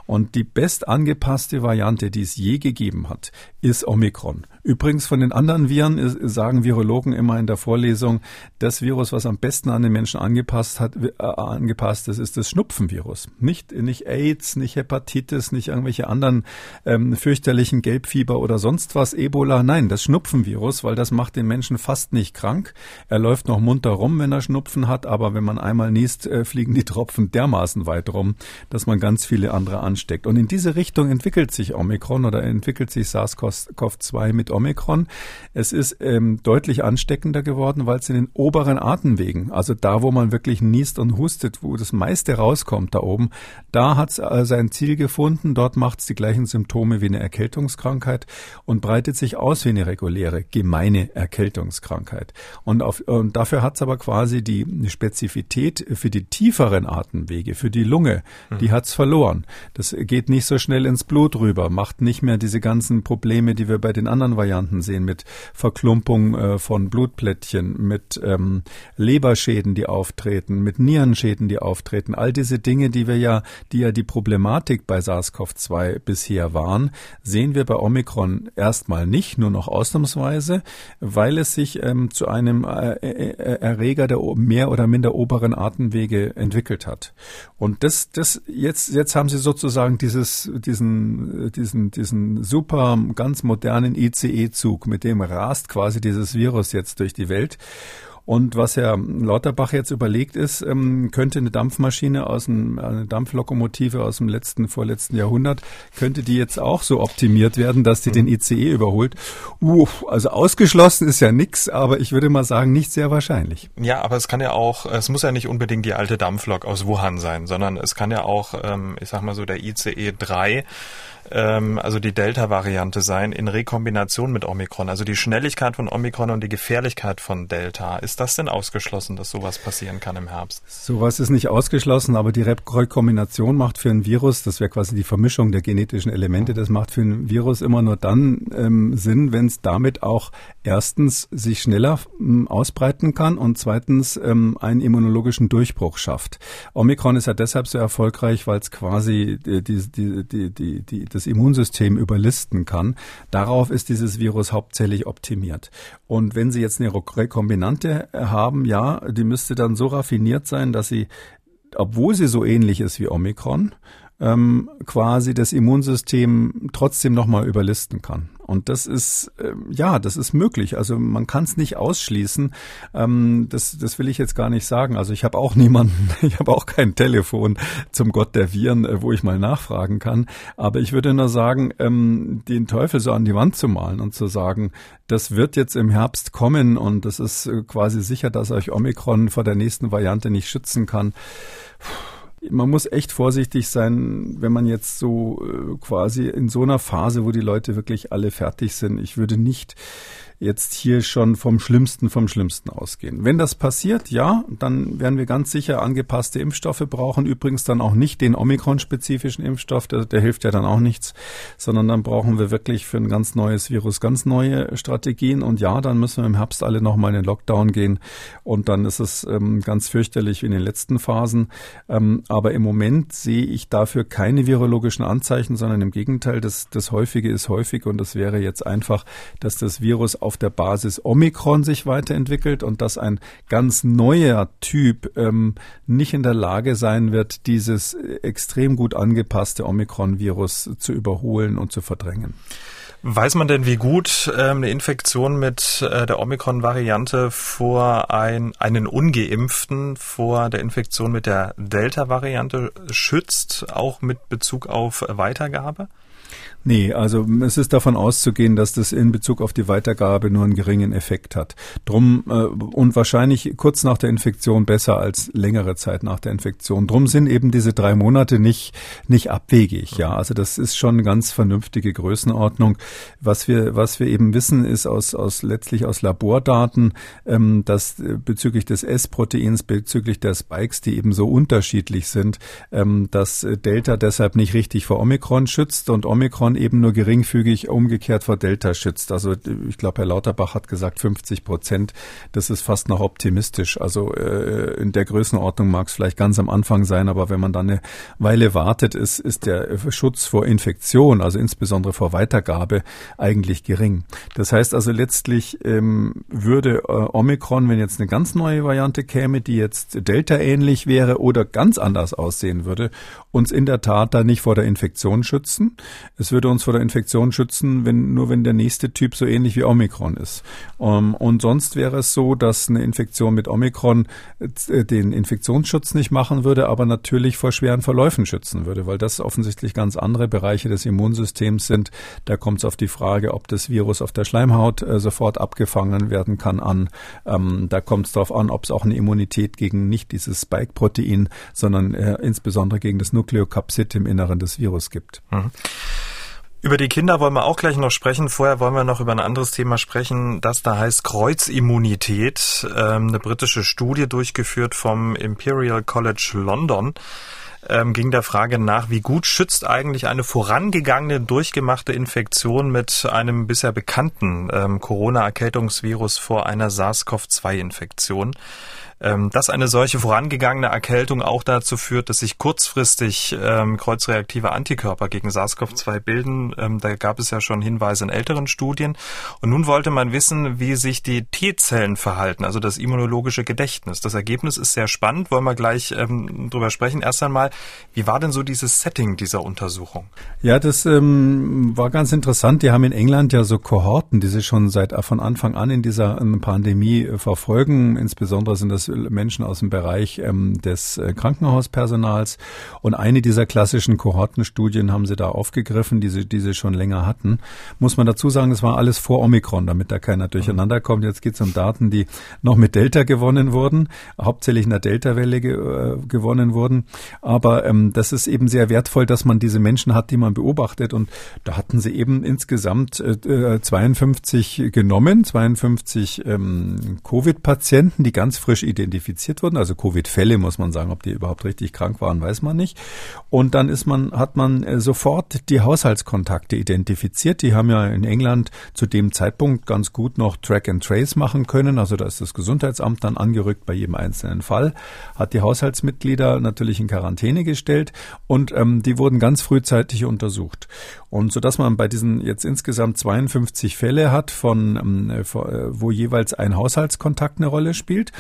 Und die best angepasste Variante, die es je gegeben hat, ist Omikron. Übrigens von den anderen Viren sagen Virologen immer in der Vorlesung, das Virus, was am besten an den Menschen angepasst hat, äh, angepasst ist, ist das Schnupfenvirus. Nicht, nicht AIDS, nicht Hepatitis, nicht irgendwelche anderen ähm, fürchterlichen Gelbfieber oder sonst was, Ebola. Nein, das Schnupfenvirus, weil das macht den Menschen fast nicht krank. Er läuft noch munter rum, wenn er Schnupfen hat, aber wenn man einmal niest, äh, fliegen die Tropfen dermaßen weit rum, dass man ganz viele andere ansteckt. Und in diese Richtung entwickelt sich Omikron oder entwickelt sich SARS-CoV-2 mit Omikron. Es ist ähm, deutlich ansteckender geworden, weil es in den oberen Atemwegen, also da, wo man wirklich niest und hustet, wo das meiste rauskommt da oben, da hat es äh, sein Ziel gefunden. Dort macht es die gleichen Symptome wie eine Erkältungskrankheit und breitet sich aus wie eine reguläre, gemeine Erkältungskrankheit. Und, auf, und dafür hat es aber quasi die Spezifität für die tieferen Atemwege, für die Lunge, mhm. die hat es verloren. Das geht nicht so schnell ins Blut rüber, macht nicht mehr diese ganzen Probleme, die wir bei den anderen Varianten sehen, mit Verklumpung äh, von Blutplättchen, mit ähm, Leberschäden, die auftreten, mit Nierenschäden, die auftreten. All diese Dinge, die wir ja, die ja die Problematik bei SARS-CoV-2 bisher waren, sehen wir bei Omikron erstmal nicht, nur noch ausnahmsweise, weil es sich ähm, zu einem äh, äh, Erreger der mehr oder minder oberen Atemwege entwickelt hat. Und das, das jetzt, jetzt haben sie sozusagen dieses, diesen, diesen, diesen super, ganz modernen ICE-Zug, mit dem rast quasi dieses Virus jetzt durch die Welt. Und was Herr Lauterbach jetzt überlegt ist, ähm, könnte eine Dampfmaschine aus einem, eine Dampflokomotive aus dem letzten, vorletzten Jahrhundert, könnte die jetzt auch so optimiert werden, dass die mhm. den ICE überholt? Uh, also ausgeschlossen ist ja nichts, aber ich würde mal sagen, nicht sehr wahrscheinlich. Ja, aber es kann ja auch, es muss ja nicht unbedingt die alte Dampflok aus Wuhan sein, sondern es kann ja auch, ähm, ich sag mal so, der ICE 3 ähm, also die Delta-Variante sein in Rekombination mit Omikron. Also die Schnelligkeit von Omikron und die Gefährlichkeit von Delta ist das denn ausgeschlossen, dass sowas passieren kann im Herbst? Sowas ist nicht ausgeschlossen, aber die Rekombination macht für ein Virus, das wäre quasi die Vermischung der genetischen Elemente, das macht für ein Virus immer nur dann ähm, Sinn, wenn es damit auch erstens sich schneller ähm, ausbreiten kann und zweitens ähm, einen immunologischen Durchbruch schafft. Omikron ist ja deshalb so erfolgreich, weil es quasi die, die, die, die, die, das Immunsystem überlisten kann. Darauf ist dieses Virus hauptsächlich optimiert. Und wenn Sie jetzt eine Rekombinante haben, ja, die müsste dann so raffiniert sein, dass sie, obwohl sie so ähnlich ist wie Omikron, ähm, quasi das Immunsystem trotzdem nochmal überlisten kann. Und das ist, äh, ja, das ist möglich. Also man kann es nicht ausschließen. Ähm, das, das will ich jetzt gar nicht sagen. Also ich habe auch [LAUGHS] niemanden, ich habe auch kein Telefon zum Gott der Viren, äh, wo ich mal nachfragen kann. Aber ich würde nur sagen, ähm, den Teufel so an die Wand zu malen und zu sagen, das wird jetzt im Herbst kommen und das ist äh, quasi sicher, dass euch Omikron vor der nächsten Variante nicht schützen kann. Puh man muss echt vorsichtig sein, wenn man jetzt so äh, quasi in so einer Phase, wo die Leute wirklich alle fertig sind. Ich würde nicht jetzt hier schon vom Schlimmsten vom Schlimmsten ausgehen. Wenn das passiert, ja, dann werden wir ganz sicher angepasste Impfstoffe brauchen. Übrigens dann auch nicht den Omikron-spezifischen Impfstoff, der, der hilft ja dann auch nichts, sondern dann brauchen wir wirklich für ein ganz neues Virus ganz neue Strategien. Und ja, dann müssen wir im Herbst alle nochmal in den Lockdown gehen. Und dann ist es ähm, ganz fürchterlich wie in den letzten Phasen. Ähm, aber im Moment sehe ich dafür keine virologischen Anzeichen, sondern im Gegenteil, das, das Häufige ist häufig und das wäre jetzt einfach, dass das Virus auf der Basis Omikron sich weiterentwickelt und dass ein ganz neuer Typ ähm, nicht in der Lage sein wird, dieses extrem gut angepasste Omikron-Virus zu überholen und zu verdrängen. Weiß man denn, wie gut ähm, eine Infektion mit äh, der Omikron-Variante vor ein, einen Ungeimpften vor der Infektion mit der Delta-Variante schützt, auch mit Bezug auf Weitergabe? Nee, also es ist davon auszugehen, dass das in Bezug auf die Weitergabe nur einen geringen Effekt hat. Drum äh, und wahrscheinlich kurz nach der Infektion besser als längere Zeit nach der Infektion. Drum sind eben diese drei Monate nicht nicht abwegig. Ja, also das ist schon eine ganz vernünftige Größenordnung. Was wir was wir eben wissen ist aus aus letztlich aus Labordaten, ähm, dass äh, bezüglich des S-Proteins bezüglich der Spikes, die eben so unterschiedlich sind, ähm, dass Delta deshalb nicht richtig vor Omikron schützt und Omikron eben nur geringfügig umgekehrt vor Delta schützt. Also ich glaube, Herr Lauterbach hat gesagt 50 Prozent. Das ist fast noch optimistisch. Also äh, in der Größenordnung mag es vielleicht ganz am Anfang sein, aber wenn man dann eine Weile wartet, ist, ist der Schutz vor Infektion, also insbesondere vor Weitergabe, eigentlich gering. Das heißt also letztlich ähm, würde äh, Omikron, wenn jetzt eine ganz neue Variante käme, die jetzt Delta ähnlich wäre oder ganz anders aussehen würde, uns in der Tat da nicht vor der Infektion schützen. Es würde uns vor der Infektion schützen, wenn, nur wenn der nächste Typ so ähnlich wie Omikron ist. Um, ähm, und sonst wäre es so, dass eine Infektion mit Omikron äh, den Infektionsschutz nicht machen würde, aber natürlich vor schweren Verläufen schützen würde, weil das offensichtlich ganz andere Bereiche des Immunsystems sind. Da kommt es auf die Frage, ob das Virus auf der Schleimhaut äh, sofort abgefangen werden kann an. Ähm, da kommt es darauf an, ob es auch eine Immunität gegen nicht dieses Spike-Protein, sondern äh, insbesondere gegen das Nukleokapsid im Inneren des Virus gibt. Mhm. Über die Kinder wollen wir auch gleich noch sprechen. Vorher wollen wir noch über ein anderes Thema sprechen, das da heißt Kreuzimmunität. Ähm, eine britische Studie durchgeführt vom Imperial College London ähm, ging der Frage nach, wie gut schützt eigentlich eine vorangegangene, durchgemachte Infektion mit einem bisher bekannten ähm, Corona-Erkältungsvirus vor einer SARS-CoV-2-Infektion ähm, dass eine solche vorangegangene Erkältung auch dazu führt, dass sich kurzfristig ähm, kreuzreaktive Antikörper gegen SARS-CoV-2 bilden. Ähm, da gab es ja schon Hinweise in älteren Studien. Und nun wollte man wissen, wie sich die T-Zellen verhalten, also das immunologische Gedächtnis. Das Ergebnis ist sehr spannend, wollen wir gleich ähm, drüber sprechen. Erst einmal, wie war denn so dieses Setting dieser Untersuchung? Ja, das ähm, war ganz interessant. Die haben in England ja so Kohorten, die sie schon seit von Anfang an in dieser ähm, Pandemie äh, verfolgen. Insbesondere sind das aus Menschen aus dem Bereich ähm, des äh, Krankenhauspersonals. Und eine dieser klassischen Kohortenstudien haben sie da aufgegriffen, die sie, die sie schon länger hatten. Muss man dazu sagen, das war alles vor Omikron, damit da keiner durcheinander kommt. Jetzt geht es um Daten, die noch mit Delta gewonnen wurden, hauptsächlich in der Delta-Welle ge äh, gewonnen wurden. Aber ähm, das ist eben sehr wertvoll, dass man diese Menschen hat, die man beobachtet. Und da hatten sie eben insgesamt äh, 52 äh, genommen, 52 ähm, Covid-Patienten, die ganz frisch identifiziert wurden. Also Covid-Fälle muss man sagen, ob die überhaupt richtig krank waren, weiß man nicht. Und dann ist man, hat man äh, sofort die Haushaltskontakte identifiziert. Die haben ja in England zu dem Zeitpunkt ganz gut noch Track and Trace machen können. Also da ist das Gesundheitsamt dann angerückt bei jedem einzelnen Fall, hat die Haushaltsmitglieder natürlich in Quarantäne gestellt und ähm, die wurden ganz frühzeitig untersucht. Und so dass man bei diesen jetzt insgesamt 52 Fälle hat, von ähm, äh, wo jeweils ein Haushaltskontakt eine Rolle spielt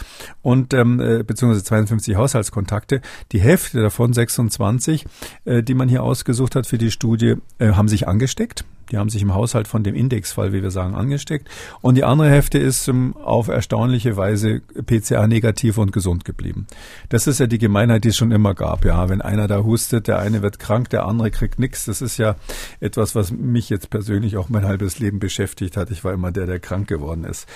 und ähm, äh, beziehungsweise 52 Haushaltskontakte. Die Hälfte davon, 26, äh, die man hier ausgesucht hat für die Studie, äh, haben sich angesteckt. Die haben sich im Haushalt von dem Indexfall, wie wir sagen, angesteckt. Und die andere Hälfte ist um, auf erstaunliche Weise PCA-negativ und gesund geblieben. Das ist ja die Gemeinheit, die es schon immer gab. Ja, wenn einer da hustet, der eine wird krank, der andere kriegt nichts. Das ist ja etwas, was mich jetzt persönlich auch mein halbes Leben beschäftigt hat. Ich war immer der, der krank geworden ist.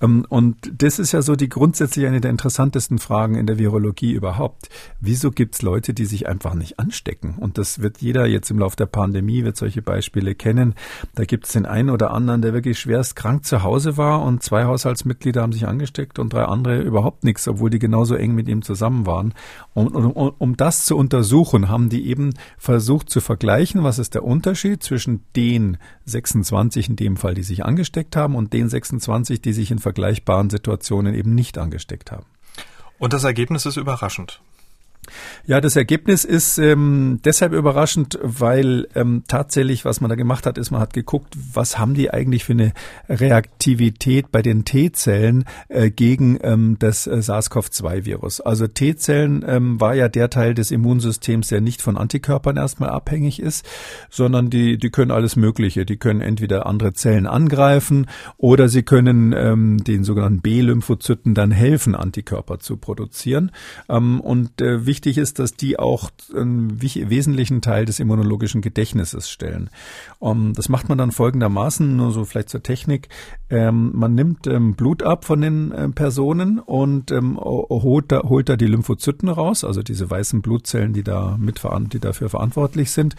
Ähm, und das ist ja so die grundsätzlich eine der interessantesten Fragen in der Virologie überhaupt. Wieso gibt es Leute, die sich einfach nicht anstecken? Und das wird jeder jetzt im Laufe der Pandemie, wird solche Beispiele kennen da gibt es den einen oder anderen, der wirklich schwerst krank zu Hause war und zwei Haushaltsmitglieder haben sich angesteckt und drei andere überhaupt nichts, obwohl die genauso eng mit ihm zusammen waren. Und, um, um das zu untersuchen, haben die eben versucht zu vergleichen, was ist der Unterschied zwischen den 26 in dem Fall, die sich angesteckt haben und den 26, die sich in vergleichbaren Situationen eben nicht angesteckt haben. Und das Ergebnis ist überraschend. Ja, das Ergebnis ist ähm, deshalb überraschend, weil ähm, tatsächlich, was man da gemacht hat, ist, man hat geguckt, was haben die eigentlich für eine Reaktivität bei den T-Zellen äh, gegen ähm, das äh, SARS-CoV-2-Virus. Also T-Zellen ähm, war ja der Teil des Immunsystems, der nicht von Antikörpern erstmal abhängig ist, sondern die, die können alles Mögliche. Die können entweder andere Zellen angreifen oder sie können ähm, den sogenannten B-Lymphozyten dann helfen, Antikörper zu produzieren. Ähm, und äh, wichtig ist, dass die auch einen wesentlichen Teil des immunologischen Gedächtnisses stellen. Um, das macht man dann folgendermaßen, nur so vielleicht zur Technik. Ähm, man nimmt ähm, Blut ab von den äh, Personen und ähm, holt, da, holt da die Lymphozyten raus, also diese weißen Blutzellen, die da mit die dafür verantwortlich sind.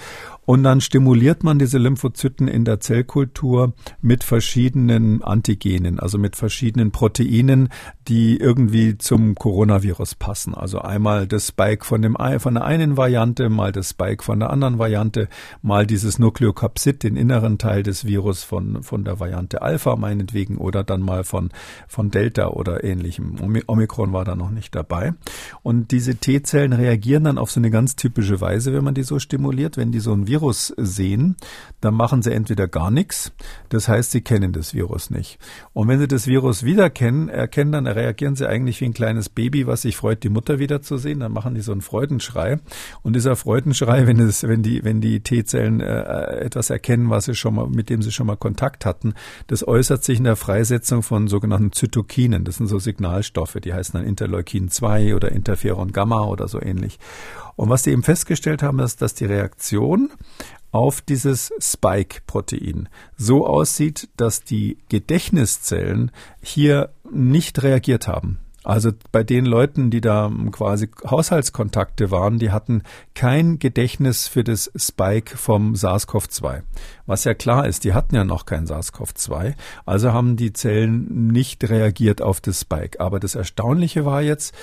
Und dann stimuliert man diese Lymphozyten in der Zellkultur mit verschiedenen Antigenen, also mit verschiedenen Proteinen, die irgendwie zum Coronavirus passen. Also einmal das Spike von, dem, von der einen Variante, mal das Spike von der anderen Variante, mal dieses Nukleokapsid, den inneren Teil des Virus von, von der Variante Alpha meinetwegen oder dann mal von, von Delta oder ähnlichem. Omikron war da noch nicht dabei. Und diese T-Zellen reagieren dann auf so eine ganz typische Weise, wenn man die so stimuliert. Wenn die so ein Virus sehen, dann machen sie entweder gar nichts, das heißt, sie kennen das Virus nicht. Und wenn sie das Virus wieder kennen, erkennen, dann reagieren sie eigentlich wie ein kleines Baby, was sich freut, die Mutter wiederzusehen. Dann machen die so einen Freudenschrei. Und dieser Freudenschrei, wenn es, wenn die, wenn die T-Zellen äh, etwas erkennen, was sie schon mal, mit dem sie schon mal Kontakt hatten, das äußert sich in der Freisetzung von sogenannten Zytokinen. Das sind so Signalstoffe, die heißen dann Interleukin 2 oder Interferon Gamma oder so ähnlich. Und was sie eben festgestellt haben, ist, dass die Reaktion auf dieses Spike-Protein so aussieht, dass die Gedächtniszellen hier nicht reagiert haben. Also bei den Leuten, die da quasi Haushaltskontakte waren, die hatten kein Gedächtnis für das Spike vom SARS-CoV-2. Was ja klar ist, die hatten ja noch kein SARS-CoV-2. Also haben die Zellen nicht reagiert auf das Spike. Aber das Erstaunliche war jetzt,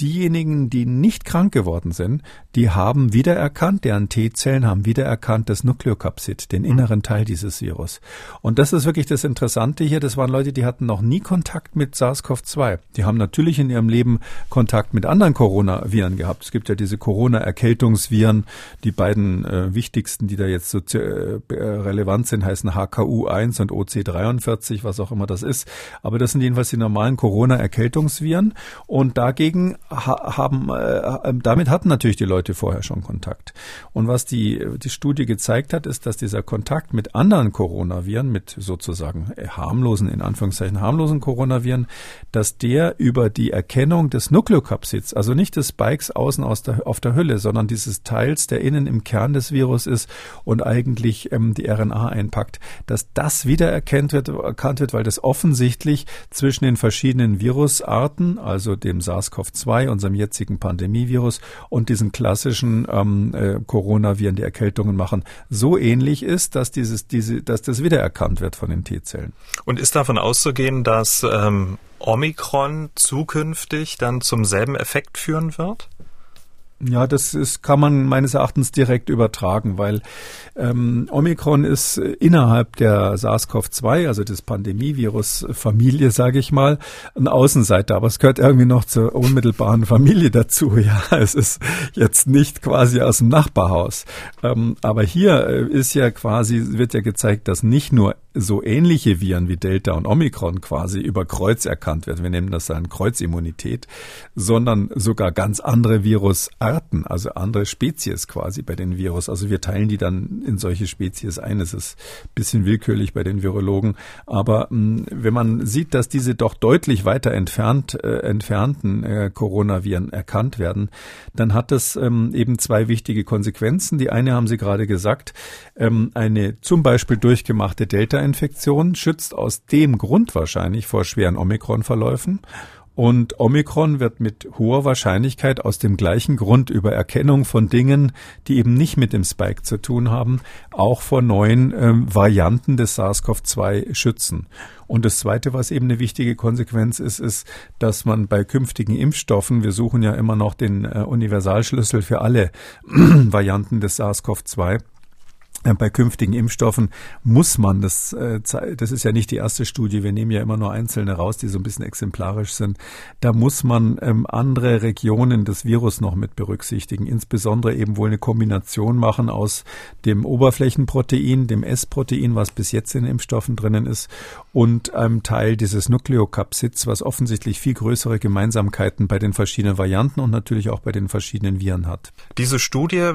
diejenigen, die nicht krank geworden sind, die haben wiedererkannt, deren T-Zellen haben wiedererkannt das Nukleokapsid, den inneren Teil dieses Virus. Und das ist wirklich das Interessante hier. Das waren Leute, die hatten noch nie Kontakt mit SARS-CoV-2. Die haben natürlich in ihrem Leben Kontakt mit anderen Coronaviren gehabt. Es gibt ja diese Corona-Erkältungsviren. Die beiden äh, wichtigsten, die da jetzt so äh, relevant sind, heißen HKU1 und OC43, was auch immer das ist. Aber das sind jedenfalls die normalen Corona-Erkältungsviren. Und dagegen haben, äh, damit hatten natürlich die Leute vorher schon Kontakt. Und was die, die Studie gezeigt hat, ist, dass dieser Kontakt mit anderen Coronaviren, mit sozusagen harmlosen, in Anführungszeichen harmlosen Coronaviren, dass der über die Erkennung des Nukleokapsids, also nicht des Spikes außen aus der, auf der Hülle, sondern dieses Teils, der innen im Kern des Virus ist und eigentlich ähm, die RNA einpackt, dass das wieder erkannt wird, erkannt wird, weil das offensichtlich zwischen den verschiedenen Virusarten, also dem SARS-CoV-2, unserem jetzigen Pandemievirus und diesen klassischen ähm, äh, Coronaviren, die Erkältungen machen, so ähnlich ist, dass dieses, diese, dass das wiedererkannt wird von den T-Zellen. Und ist davon auszugehen, dass ähm, Omikron zukünftig dann zum selben Effekt führen wird? Ja, das ist, kann man meines Erachtens direkt übertragen, weil ähm, Omikron ist innerhalb der SARS-CoV-2, also des Pandemievirus-Familie, sage ich mal, ein Außenseiter. Aber es gehört irgendwie noch zur unmittelbaren Familie dazu. [LAUGHS] Ja, es ist jetzt nicht quasi aus dem Nachbarhaus. Ähm, aber hier äh, ist ja quasi, wird ja gezeigt, dass nicht nur so ähnliche Viren wie Delta und Omikron quasi über Kreuz erkannt werden. Wir nennen das dann Kreuzimmunität, sondern sogar ganz andere Virusarten, also andere Spezies quasi bei den Virus. Also wir teilen die dann in solche Spezies ein. Es ist ein bisschen willkürlich bei den Virologen. Aber mh, hm, wenn man sieht, dass diese doch deutlich weiter entfernt, äh, entfernten äh, Coronaviren erkannt werden, dann hat das ähm, eben zwei wichtige Konsequenzen. Die eine haben Sie gerade gesagt, ähm, eine zum Beispiel durchgemachte Delta Infektion schützt aus dem Grund wahrscheinlich vor schweren Omikron-Verläufen. Und Omikron wird mit hoher Wahrscheinlichkeit aus dem gleichen Grund über Erkennung von Dingen, die eben nicht mit dem Spike zu tun haben, auch vor neuen ähm, Varianten des SARS-CoV-2 schützen. Und das Zweite, was eben eine wichtige Konsequenz ist, ist, dass man bei künftigen Impfstoffen, wir suchen ja immer noch den äh, Universalschlüssel für alle [CLEARS THROAT] Varianten des SARS-CoV-2, äh, bei künftigen Impfstoffen muss man, das, äh, das ist ja nicht die erste Studie, wir nehmen ja immer nur einzelne raus, die so ein bisschen exemplarisch sind, da muss man ähm, andere Regionen des Virus noch mit berücksichtigen, insbesondere eben wohl eine Kombination machen aus dem Oberflächenprotein, dem S-Protein, was bis jetzt in Impfstoffen drinnen ist, und einem Teil dieses Nukleokapsids, was offensichtlich viel größere Gemeinsamkeiten bei den verschiedenen Varianten und natürlich auch bei den verschiedenen Viren hat. Diese Studie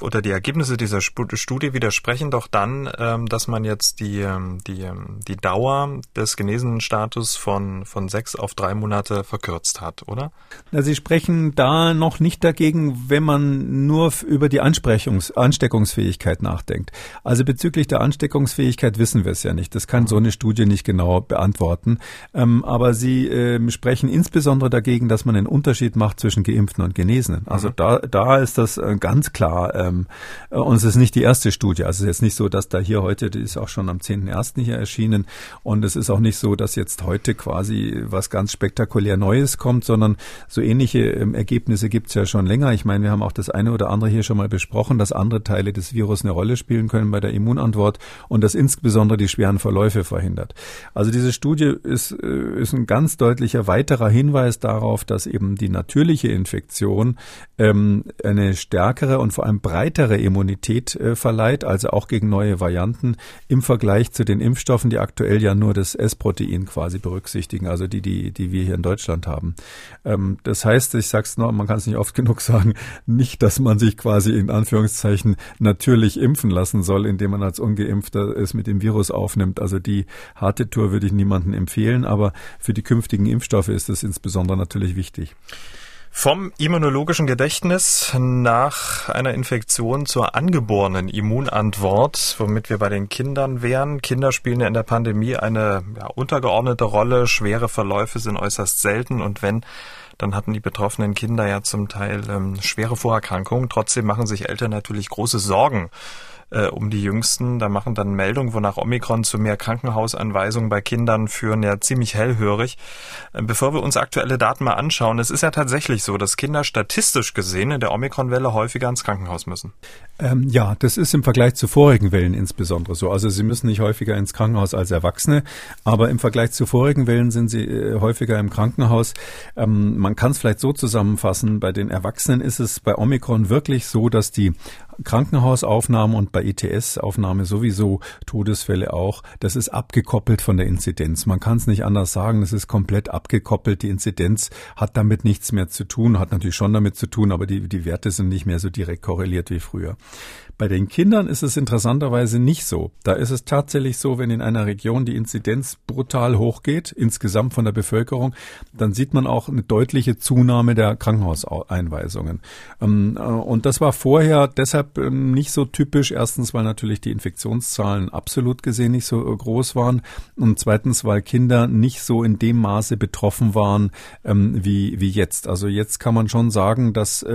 oder die Ergebnisse dieser Studie widersprechen doch dann, ähm, dass man jetzt die, ähm, die, ähm, die Dauer des Genesenenstatus von, von sechs auf drei Monate verkürzt hat, oder? Na, Sie sprechen da noch nicht dagegen, wenn man nur über die Ansprechungs Ansteckungsfähigkeit nachdenkt. Also bezüglich der Ansteckungsfähigkeit wissen wir es ja nicht. Das kann so eine Studie nicht genau beantworten. Ähm, aber Sie äh, sprechen insbesondere dagegen, dass man einen Unterschied macht zwischen Geimpften und Genesenen. Also mhm. da, da ist das äh, ganz klar. Ähm, und es ist nicht die erste Studie Studie. Also es ist jetzt nicht so, dass da hier heute, die ist auch schon am 10.01. hier erschienen und es ist auch nicht so, dass jetzt heute quasi was ganz spektakulär Neues kommt, sondern so ähnliche ähm, Ergebnisse gibt es ja schon länger. Ich meine, wir haben auch das eine oder andere hier schon mal besprochen, dass andere Teile des Virus eine Rolle spielen können bei der Immunantwort und das insbesondere die schweren Verläufe verhindert. Also diese Studie ist, äh, ist ein ganz deutlicher weiterer Hinweis darauf, dass eben die natürliche Infektion ähm, eine stärkere und vor allem breitere Immunität äh, verleiht Sicherheit, also auch gegen neue Varianten, im Vergleich zu den Impfstoffen, die aktuell ja nur das S-Protein quasi berücksichtigen, also die, die, die wir hier in Deutschland haben. Ähm, das heißt, ich sag's noch, man kann es nicht oft genug sagen, nicht, dass man sich quasi in Anführungszeichen natürlich impfen lassen soll, indem man als Ungeimpfter es mit dem Virus aufnimmt. Also die harte Tour würde ich niemandem empfehlen, aber für die künftigen Impfstoffe ist das insbesondere natürlich wichtig. Vom immunologischen Gedächtnis nach einer Infektion zur angeborenen Immunantwort, womit wir bei den Kindern wären. Kinder spielen ja in der Pandemie eine ja, untergeordnete Rolle. Schwere Verläufe sind äußerst selten und wenn, dann hatten die betroffenen Kinder ja zum Teil ähm, schwere Vorerkrankungen. Trotzdem machen sich Eltern natürlich große Sorgen äh, um die Jüngsten. Da machen dann Meldungen, wonach Omikron zu mehr Krankenhausanweisungen bei Kindern führen, ja ziemlich hellhörig. Äh, bevor wir uns aktuelle Daten mal anschauen, es ist ja tatsächlich so, dass Kinder statistisch gesehen in der Omikron-Welle häufiger ins Krankenhaus müssen. Ähm, ja, das ist im Vergleich zu vorigen Wellen insbesondere so. Also sie müssen nicht häufiger ins Krankenhaus als Erwachsene, aber im Vergleich zu vorigen Wellen sind sie äh, häufiger im Krankenhaus. Ähm, man kann es vielleicht so zusammenfassen, bei den Erwachsenen ist es bei Omikron wirklich so, dass die Krankenhausaufnahme und bei ETS-Aufnahme sowieso Todesfälle auch. Das ist abgekoppelt von der Inzidenz. Man kann es nicht anders sagen. Das ist komplett abgekoppelt. Die Inzidenz hat damit nichts mehr zu tun, hat natürlich schon damit zu tun, aber die, die Werte sind nicht mehr so direkt korreliert wie früher. Bei den Kindern ist es interessanterweise nicht so. Da ist es tatsächlich so, wenn in einer Region die Inzidenz brutal hochgeht, insgesamt von der Bevölkerung, dann sieht man auch eine deutliche Zunahme der Krankenhauseinweisungen. Ähm, äh, und das war vorher deshalb ähm, nicht so typisch. Erstens, weil natürlich die Infektionszahlen absolut gesehen nicht so äh, groß waren. Und zweitens, weil Kinder nicht so in dem Maße betroffen waren ähm, wie, wie jetzt. Also jetzt kann man schon sagen, dass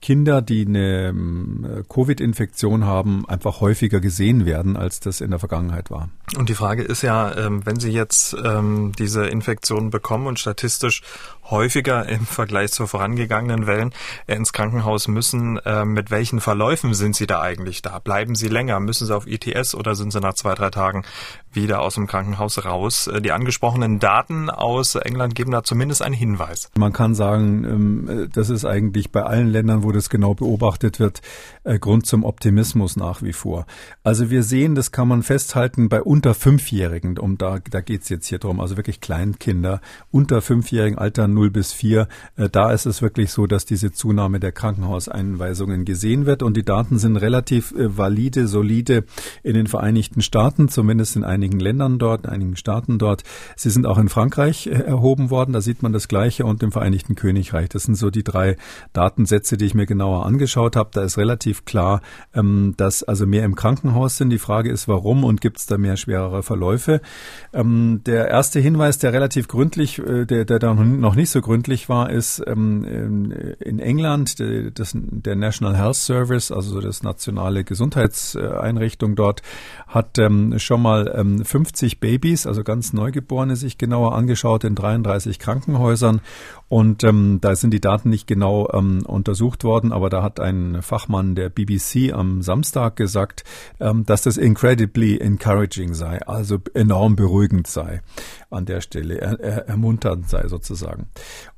Kinder, die eine Covid-Infektion Infektion haben, einfach häufiger gesehen werden, als das in der Vergangenheit war. Und die Frage ist ja, ähm, wenn Sie jetzt ähm, diese Infektion bekommen und statistisch häufiger im Vergleich zu vorangegangenen Wellen ins Krankenhaus müssen, äh, mit welchen Verläufen sind Sie da eigentlich da? Bleiben Sie länger? Müssen Sie auf ITS oder sind Sie nach zwei, drei Tagen wieder aus dem Krankenhaus raus? Äh, die angesprochenen Daten aus England geben da zumindest einen Hinweis. Man kann sagen, ähm, das ist eigentlich bei allen Ländern, wo das genau beobachtet wird, äh, Grund zum Optimismus nach wie vor. Also wir sehen, das kann man festhalten bei unter Fünfjährigen, um da, da geht's jetzt hier drum, also wirklich Kleinkinder, unter Fünfjährigen Alter 0 bis 4. Äh, da ist es wirklich so, dass diese Zunahme der Krankenhauseinweisungen gesehen wird und die Daten sind relativ äh, valide, solide in den Vereinigten Staaten, zumindest in einigen Ländern dort, in einigen Staaten dort. Sie sind auch in Frankreich äh, erhoben worden, da sieht man das Gleiche und im Vereinigten Königreich. Das sind so die drei Datensätze, die ich mir genauer angeschaut habe. Da ist relativ klar, ähm, dass also mehr im Krankenhaus sind. Die Frage ist, warum und gibt es da mehr schwerere Verläufe? Ähm, der erste Hinweis, der relativ gründlich, der, der da noch nicht nicht so gründlich war, ist ähm, in England der, das, der National Health Service, also das nationale Gesundheitseinrichtung dort, hat ähm, schon mal ähm, 50 Babys, also ganz Neugeborene, sich genauer angeschaut in 33 Krankenhäusern und ähm, da sind die Daten nicht genau ähm, untersucht worden, aber da hat ein Fachmann der BBC am Samstag gesagt, ähm, dass das incredibly encouraging sei, also enorm beruhigend sei an der Stelle, er, er, ermunternd sei sozusagen.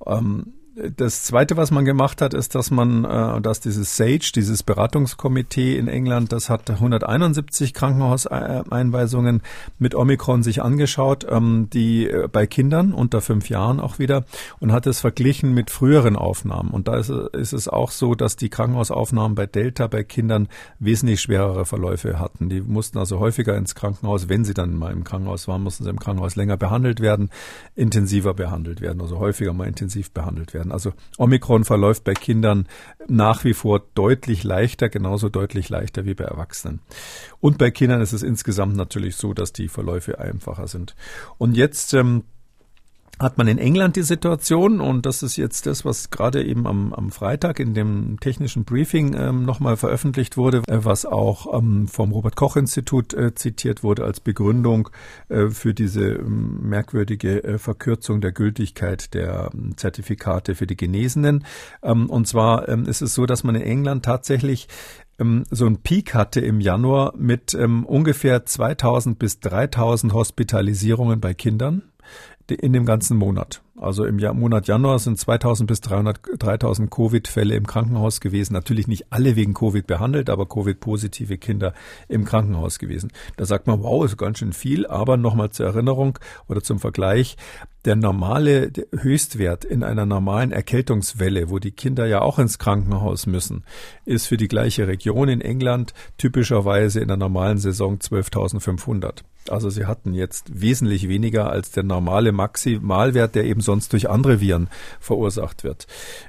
Ähm, das Zweite, was man gemacht hat, ist, dass man, äh, dass dieses SAGE, dieses Beratungskomitee in England, das hat 171 Krankenhauseinweisungen mit Omikron sich angeschaut, ähm, die äh, bei Kindern unter fünf Jahren auch wieder und hat es verglichen mit früheren Aufnahmen. Und da ist, ist es auch so, dass die Krankenhausaufnahmen bei Delta bei Kindern wesentlich schwerere Verläufe hatten. Die mussten also häufiger ins Krankenhaus, wenn sie dann mal im Krankenhaus waren, mussten sie im Krankenhaus länger behandelt werden, intensiver behandelt werden, also häufiger mal intensiv behandelt werden werden. Also Omikron verläuft bei Kindern nach wie vor deutlich leichter, genauso deutlich leichter wie bei Erwachsenen. Und bei Kindern ist es insgesamt natürlich so, dass die Verläufe einfacher sind. Und jetzt ähm, hat man in England die Situation, und das ist jetzt das, was gerade eben am, am Freitag in dem technischen Briefing ähm, nochmal veröffentlicht wurde, äh, was auch ähm, vom Robert Koch Institut äh, zitiert wurde als Begründung äh, für diese ähm, merkwürdige äh, Verkürzung der Gültigkeit der ähm, Zertifikate für die Genesenen. Ähm, und zwar ähm, ist es so, dass man in England tatsächlich so einen Peak hatte im Januar mit ungefähr 2000 bis 3000 Hospitalisierungen bei Kindern in dem ganzen Monat. Also im Monat Januar sind 2000 bis 300, 3000 Covid-Fälle im Krankenhaus gewesen. Natürlich nicht alle wegen Covid behandelt, aber Covid-positive Kinder im Krankenhaus gewesen. Da sagt man, wow, ist ganz schön viel. Aber nochmal zur Erinnerung oder zum Vergleich, der normale Höchstwert in einer normalen Erkältungswelle, wo die Kinder ja auch ins Krankenhaus müssen, ist für die gleiche Region in England typischerweise in der normalen Saison 12.500. Also sie hatten jetzt wesentlich weniger als der normale Maximalwert, der eben sonst durch andere Viren verursacht wird.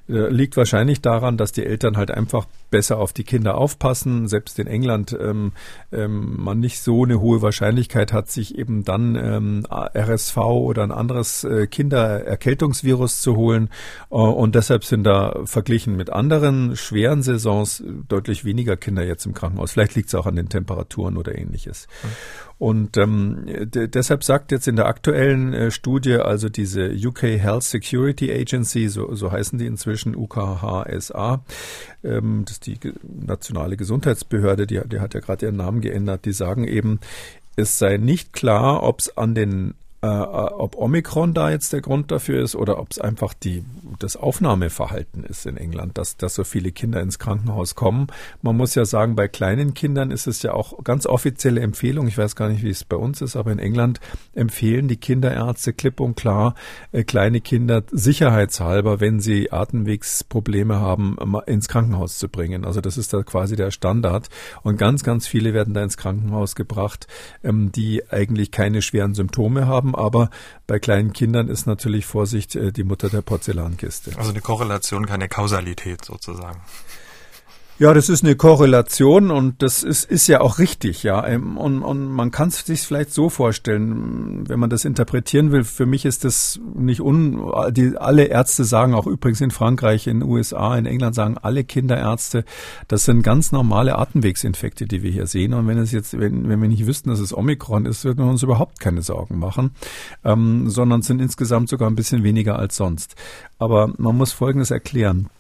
Äh, liegt wahrscheinlich daran, dass die Eltern halt einfach besser auf die Kinder aufpassen. Selbst in England ähm, ähm, man nicht so eine hohe Wahrscheinlichkeit hat, sich eben dann ähm, RSV oder ein anderes äh, Kindererkältungsvirus zu holen. Äh, und deshalb sind da verglichen mit anderen schweren Saisons deutlich weniger Kinder jetzt im Krankenhaus. Vielleicht liegt es auch an den Temperaturen oder ähnliches. Mhm. Und ähm, deshalb sagt jetzt in der aktuellen äh, Studie, also diese UK Health Security Agency, so, so heißen die inzwischen UKHSA, ähm, das ist die nationale Gesundheitsbehörde, die, die hat ja gerade ihren Namen geändert, die sagen eben, es sei nicht klar, ob es an den Äh, ob Omikron da jetzt der Grund dafür ist oder ob es einfach die, das Aufnahmeverhalten ist in England, dass, dass so viele Kinder ins Krankenhaus kommen. Man muss ja sagen, bei kleinen Kindern ist es ja auch ganz offizielle Empfehlung. Ich weiß gar nicht, wie es bei uns ist, aber in England empfehlen die Kinderärzte klipp und klar, äh, kleine Kinder sicherheitshalber, wenn sie Atemwegsprobleme haben, ins Krankenhaus zu bringen. Also das ist da quasi der Standard. Und ganz, ganz viele werden da ins Krankenhaus gebracht, ähm, die eigentlich keine schweren Symptome haben haben, aber bei kleinen Kindern ist natürlich Vorsicht äh, die Mutter der Porzellankiste. Also eine Korrelation, keine Kausalität sozusagen. Ja, das ist eine Korrelation und das ist, ist ja auch richtig, ja. Ähm, und, und man kann es sich vielleicht so vorstellen, wenn man das interpretieren will. Für mich ist das nicht un. Die, alle Ärzte sagen auch übrigens in Frankreich, in den USA, in England sagen alle Kinderärzte, das sind ganz normale Atemwegsinfekte, die wir hier sehen. Und wenn es jetzt, wenn, wenn wir nicht wüssten, dass es Omikron ist, würden wir uns überhaupt keine Sorgen machen, ähm, sondern sind insgesamt sogar ein bisschen weniger als sonst. Aber man muss Folgendes erklären.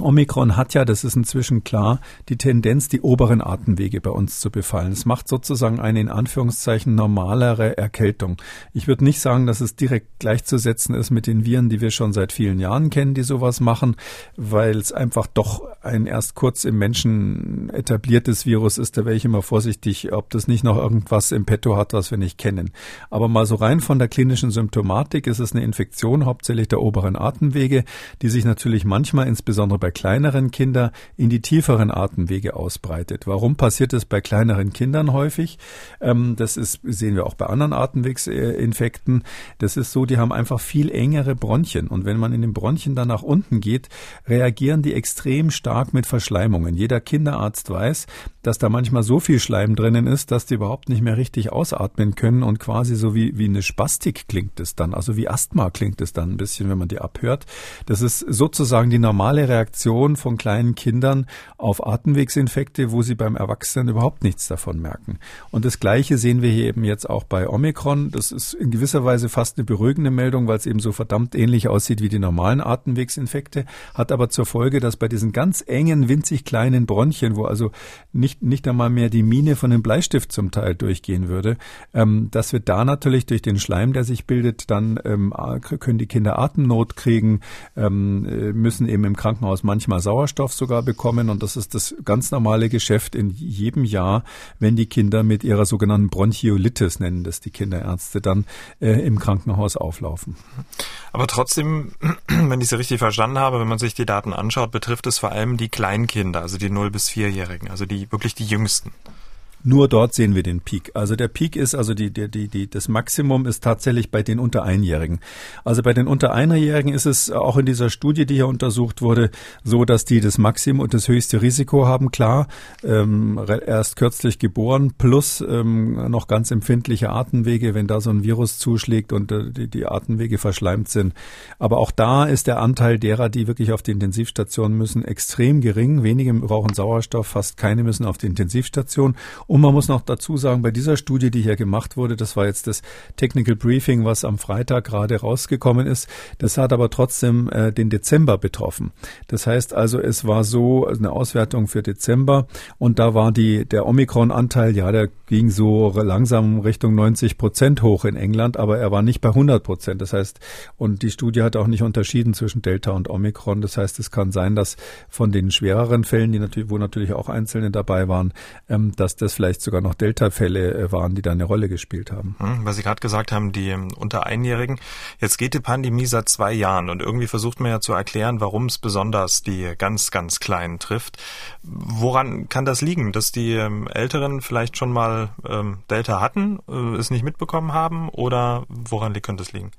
Omikron hat ja, das ist inzwischen klar, die Tendenz, die oberen Atemwege bei uns zu befallen. Es macht sozusagen eine in Anführungszeichen normalere Erkältung. Ich würde nicht sagen, dass es direkt gleichzusetzen ist mit den Viren, die wir schon seit vielen Jahren kennen, die sowas machen, weil es einfach doch ein erst kurz im Menschen etabliertes Virus ist. Da wäre ich immer vorsichtig, ob das nicht noch irgendwas im Petto hat, was wir nicht kennen. Aber mal so rein von der klinischen Symptomatik ist es eine Infektion hauptsächlich der oberen Atemwege, die sich natürlich manchmal insbesondere bei bei kleineren Kindern in die tieferen Atemwege ausbreitet. Warum passiert es bei kleineren Kindern häufig? Ähm, das ist, sehen wir auch bei anderen Atemwegsinfekten. Das ist so, die haben einfach viel engere Bronchien. Und wenn man in den Bronchien dann nach unten geht, reagieren die extrem stark mit Verschleimungen. Jeder Kinderarzt weiß, dass da manchmal so viel Schleim drinnen ist, dass die überhaupt nicht mehr richtig ausatmen können und quasi so wie, wie eine Spastik klingt es dann, also wie Asthma klingt es dann ein bisschen, wenn man die abhört. Das ist sozusagen die normale Reaktion Reaktion von kleinen Kindern auf Atemwegsinfekte, wo sie beim Erwachsenen überhaupt nichts davon merken. Und das Gleiche sehen wir hier eben jetzt auch bei Omikron. Das ist in gewisser Weise fast eine beruhigende Meldung, weil es eben so verdammt ähnlich aussieht wie die normalen Atemwegsinfekte, hat aber zur Folge, dass bei diesen ganz engen, winzig kleinen Bronchien, wo also nicht, nicht einmal mehr die Mine von dem Bleistift zum Teil durchgehen würde, ähm, dass wir da natürlich durch den Schleim, der sich bildet, dann ähm, können die Kinder Atemnot kriegen, ähm, äh, müssen eben im Krankenhaus manchmal Sauerstoff sogar bekommen. Und das ist das ganz normale Geschäft in jedem Jahr, wenn die Kinder mit ihrer sogenannten Bronchiolitis, nennen das die Kinderärzte, dann äh, im Krankenhaus auflaufen. Aber trotzdem, [CLEARS THROAT] wenn ich Sie richtig verstanden habe, wenn man sich die Daten anschaut, betrifft es vor allem die Kleinkinder, also die 0- bis 4-Jährigen, also die wirklich die Jüngsten. Nur dort sehen wir den Peak. Also der Peak ist, also die, die, die, die, das Maximum ist tatsächlich bei den unter Einjährigen. Also bei den unter Einjährigen ist es auch in dieser Studie, die hier untersucht wurde, so, dass die das Maximum und das höchste Risiko haben. Klar, ähm, erst kürzlich geboren, plus ähm, noch ganz empfindliche Atemwege, wenn da so ein Virus zuschlägt und äh, die, die Atemwege verschleimt sind. Aber auch da ist der Anteil derer, die wirklich auf die Intensivstation müssen, extrem gering. Wenige brauchen Sauerstoff, fast keine müssen auf die Intensivstation. Und man muss noch dazu sagen, bei dieser Studie, die hier gemacht wurde, das war jetzt das Technical Briefing, was am Freitag gerade rausgekommen ist, das hat aber trotzdem äh, den Dezember betroffen. Das heißt also, es war so eine Auswertung für Dezember und da war die, der Omikron-Anteil, ja, der ging so langsam Richtung 90 Prozent hoch in England, aber er war nicht bei 100 Prozent. Das heißt, und die Studie hat auch nicht unterschieden zwischen Delta und Omikron. Das heißt, es kann sein, dass von den schwereren Fällen, die natürlich, wo natürlich auch Einzelne dabei waren, ähm, dass das vielleicht sogar noch Delta-Fälle äh, waren, die da eine Rolle gespielt haben. Hm, was Sie gerade gesagt haben, die ähm, unter Einjährigen. Jetzt geht die Pandemie seit zwei Jahren und irgendwie versucht man ja zu erklären, warum es besonders die ganz, ganz Kleinen trifft. Woran kann das liegen, dass die ähm, Älteren vielleicht schon mal ähm, Delta hatten, äh, es nicht mitbekommen haben oder woran könnte es liegen?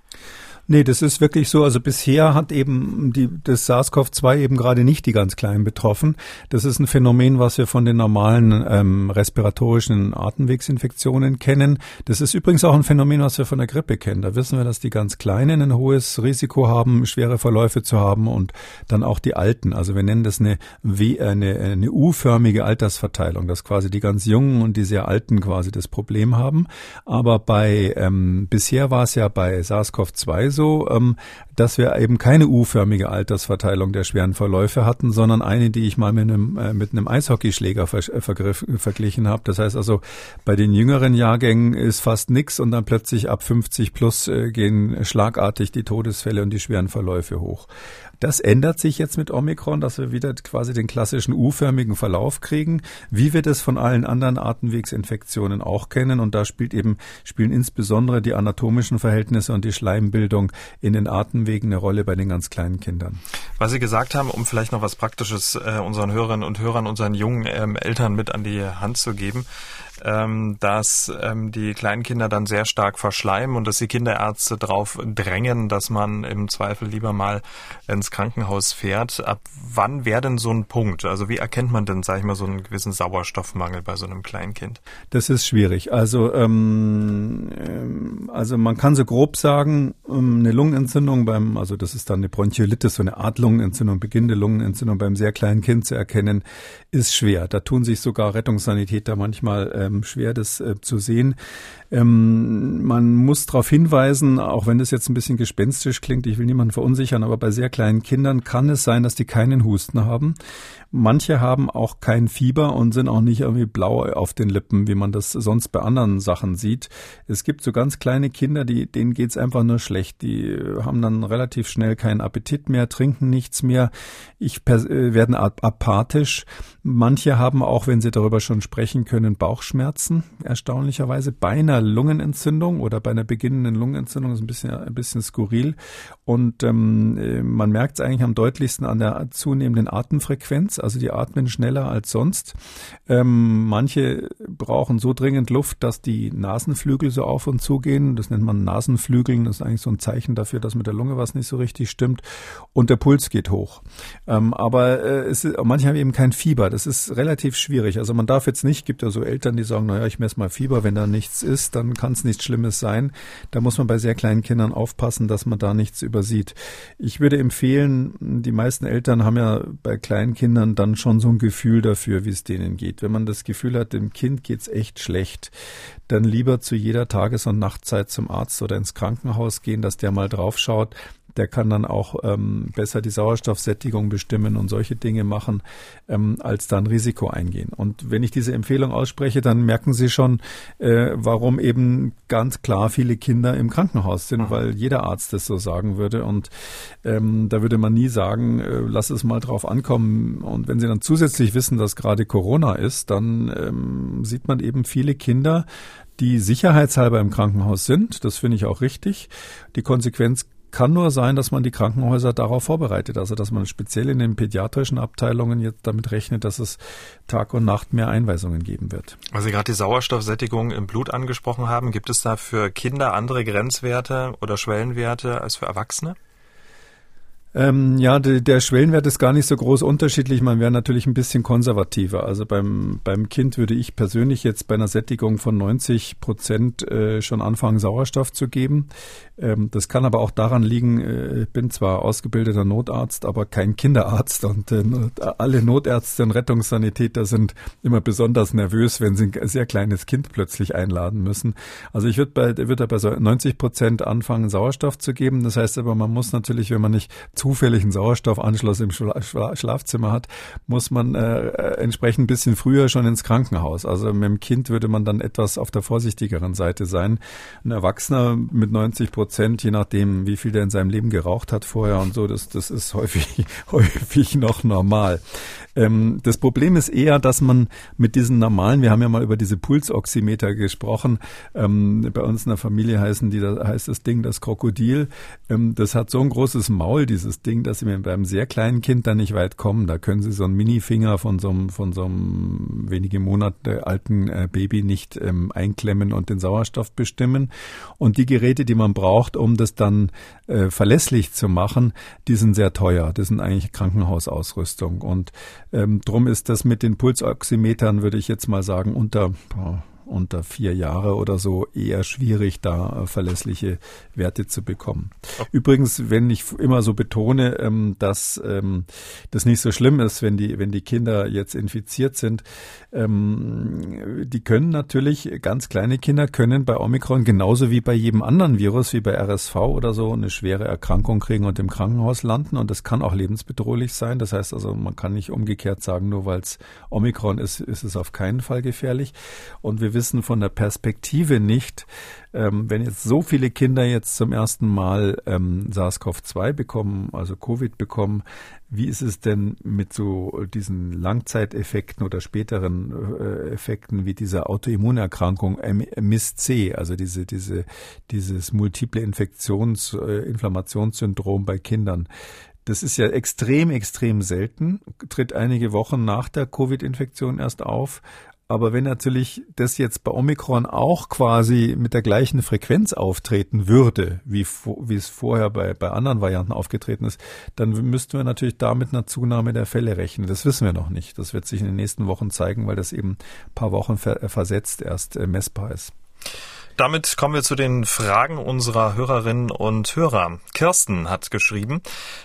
Nee, das ist wirklich so. Also bisher hat eben die, das SARS-CoV-2 eben gerade nicht die ganz Kleinen betroffen. Das ist ein Phänomen, was wir von den normalen ähm, respiratorischen Atemwegsinfektionen kennen. Das ist übrigens auch ein Phänomen, was wir von der Grippe kennen. Da wissen wir, dass die ganz Kleinen ein hohes Risiko haben, schwere Verläufe zu haben und dann auch die Alten. Also wir nennen das eine, w, eine, eine U-förmige Altersverteilung, dass quasi die ganz Jungen und die sehr Alten quasi das Problem haben. Aber bei ähm, bisher war es ja bei SARS-CoV-2 so, so, ähm, dass wir eben keine U-förmige Altersverteilung der schweren Verläufe hatten, sondern eine, die ich mal mit einem, äh, mit einem Eishockeyschläger ver vergriff, verglichen habe. Das heißt also, bei den jüngeren Jahrgängen ist fast nichts und dann plötzlich ab 50 plus äh, gehen schlagartig die Todesfälle und die schweren Verläufe hoch. Das ändert sich jetzt mit Omikron, dass wir wieder quasi den klassischen U-förmigen Verlauf kriegen, wie wir das von allen anderen Atemwegsinfektionen auch kennen. Und da spielt eben, spielen insbesondere die anatomischen Verhältnisse und die Schleimbildung in den Atemwegen eine Rolle bei den ganz kleinen Kindern. Was Sie gesagt haben, um vielleicht noch was Praktisches äh, unseren Hörerinnen und Hörern, unseren jungen ähm, Eltern mit an die Hand zu geben ähm, dass ähm, die kleinen dann sehr stark verschleimen und dass die Kinderärzte darauf drängen, dass man im Zweifel lieber mal ins Krankenhaus fährt. Ab wann wäre denn so ein Punkt? Also wie erkennt man denn, sage ich mal, so einen gewissen Sauerstoffmangel bei so einem Kleinkind? Das ist schwierig. Also ähm, ähm also man kann so grob sagen, ähm, eine Lungenentzündung beim, also das ist dann eine Bronchiolitis, so eine Art Lungenentzündung, beginnende Lungenentzündung beim sehr kleinen Kind zu erkennen, ist schwer. Da tun sich sogar Rettungssanitäter manchmal äh, schwer, das äh, zu sehen. Ähm, man muss darauf hinweisen, auch wenn das jetzt ein bisschen gespenstisch klingt, ich will niemanden verunsichern, aber bei sehr kleinen Kindern kann es sein, dass die keinen Husten haben. Manche haben auch kein Fieber und sind auch nicht irgendwie blau auf den Lippen, wie man das sonst bei anderen Sachen sieht. Es gibt so ganz kleine Kinder, die, denen geht's einfach nur schlecht. Die haben dann relativ schnell keinen Appetit mehr, trinken nichts mehr, ich äh, werden apathisch. Manche haben auch, wenn sie darüber schon sprechen können, Bauchschmerzen, erstaunlicherweise. Bei einer Lungenentzündung oder bei einer beginnenden Lungenentzündung ist ein bisschen, ein bisschen skurril. Und ähm, äh, man merkt es eigentlich am deutlichsten an der zunehmenden Atemfrequenz also die atmen schneller als sonst. Ähm, manche brauchen so dringend Luft, dass die Nasenflügel so auf und zu gehen. Das nennt man Nasenflügeln. Das ist eigentlich so ein Zeichen dafür, dass mit der Lunge was nicht so richtig stimmt. Und der Puls geht hoch. Ähm, aber äh, es ist, manche haben eben kein Fieber. Das ist relativ schwierig. Also man darf jetzt nicht, gibt ja so Eltern, die sagen, naja, ich messe mal Fieber. Wenn da nichts ist, dann kann es nichts Schlimmes sein. Da muss man bei sehr kleinen Kindern aufpassen, dass man da nichts übersieht. Ich würde empfehlen, die meisten Eltern haben ja bei kleinen Kindern dann schon so ein Gefühl dafür, wie es denen geht. Wenn man das Gefühl hat, dem Kind geht's echt schlecht, dann lieber zu jeder Tages- und Nachtzeit zum Arzt oder ins Krankenhaus gehen, dass der mal drauf schaut, der kann dann auch ähm, besser die Sauerstoffsättigung bestimmen und solche Dinge machen, ähm, als dann Risiko eingehen. Und wenn ich diese Empfehlung ausspreche, dann merken Sie schon, äh, warum eben ganz klar viele Kinder im Krankenhaus sind, mhm. weil jeder Arzt das so sagen würde. Und ähm, da würde man nie sagen, äh, lass es mal drauf ankommen. Und wenn Sie dann zusätzlich wissen, dass gerade Corona ist, dann ähm, sieht man eben viele Kinder, die sicherheitshalber im Krankenhaus sind. Das finde ich auch richtig. Die Konsequenz kann nur sein, dass man die Krankenhäuser darauf vorbereitet. Also dass man speziell in den pädiatrischen Abteilungen jetzt damit rechnet, dass es Tag und Nacht mehr Einweisungen geben wird. Weil Sie gerade die Sauerstoffsättigung im Blut angesprochen haben, gibt es da für Kinder andere Grenzwerte oder Schwellenwerte als für Erwachsene? Ähm, ja, de, der Schwellenwert ist gar nicht so groß unterschiedlich. Man wäre natürlich ein bisschen konservativer. Also beim, beim Kind würde ich persönlich jetzt bei einer Sättigung von 90 Prozent äh, schon anfangen, Sauerstoff zu geben. Ähm, das kann aber auch daran liegen, äh, ich bin zwar ausgebildeter Notarzt, aber kein Kinderarzt und äh, alle Notärzte und Rettungssanitäter sind immer besonders nervös, wenn sie ein sehr kleines Kind plötzlich einladen müssen. Also ich würde bei, würde bei 90 Prozent anfangen, Sauerstoff zu geben. Das heißt aber, man muss natürlich, wenn man nicht zufälligen Sauerstoffanschluss im Schlafzimmer hat, muss man äh, entsprechend ein bisschen früher schon ins Krankenhaus. Also mit dem Kind würde man dann etwas auf der vorsichtigeren Seite sein. Ein Erwachsener mit 90 Prozent, je nachdem, wie viel der in seinem Leben geraucht hat vorher und so, das, das ist häufig, [LAUGHS] häufig noch normal. Ähm, das Problem ist eher, dass man mit diesen normalen, wir haben ja mal über diese Pulsoximeter gesprochen, ähm, bei uns in der Familie heißen die, da heißt das Ding das Krokodil. Ähm, das hat so ein großes Maul, dieses Ding, dass sie mit einem sehr kleinen Kind da nicht weit kommen. Da können sie so einen Minifinger von so einem, von so einem wenige Monate alten äh, Baby nicht ähm, einklemmen und den Sauerstoff bestimmen. Und die Geräte, die man braucht, um das dann äh, verlässlich zu machen, die sind sehr teuer. Das sind eigentlich Krankenhausausrüstung. Und ähm, drum ist das mit den Pulsoximetern, würde ich jetzt mal sagen, unter unter vier Jahre oder so eher schwierig, da äh, verlässliche Werte zu bekommen. Übrigens, wenn ich immer so betone, ähm, dass ähm, das nicht so schlimm ist, wenn die, wenn die Kinder jetzt infiziert sind, ähm, die können natürlich, ganz kleine Kinder können bei Omikron genauso wie bei jedem anderen Virus, wie bei RSV oder so, eine schwere Erkrankung kriegen und im Krankenhaus landen. Und das kann auch lebensbedrohlich sein. Das heißt also, man kann nicht umgekehrt sagen, nur weil es Omikron ist, ist es auf keinen Fall gefährlich. Und wir wissen von der Perspektive nicht, ähm, wenn jetzt so viele Kinder jetzt zum ersten Mal ähm, SARS-CoV-2 bekommen, also Covid bekommen, wie ist es denn mit so diesen Langzeiteffekten oder späteren äh, Effekten wie dieser Autoimmunerkrankung MIS-C, also diese, diese, dieses multiple Infektions-, äh, Inflammationssyndrom bei Kindern? Das ist ja extrem, extrem selten, tritt einige Wochen nach der Covid-Infektion erst auf. Aber wenn natürlich das jetzt bei Omikron auch quasi mit der gleichen Frequenz auftreten würde, wie, wie es vorher bei, bei anderen Varianten aufgetreten ist, dann müssten wir natürlich da mit einer Zunahme der Fälle rechnen. Das wissen wir noch nicht. Das wird sich in den nächsten Wochen zeigen, weil das eben ein paar Wochen ver versetzt erst äh, messbar ist. Damit kommen wir zu den Fragen unserer Hörerinnen und Hörer. Kirsten hat geschrieben,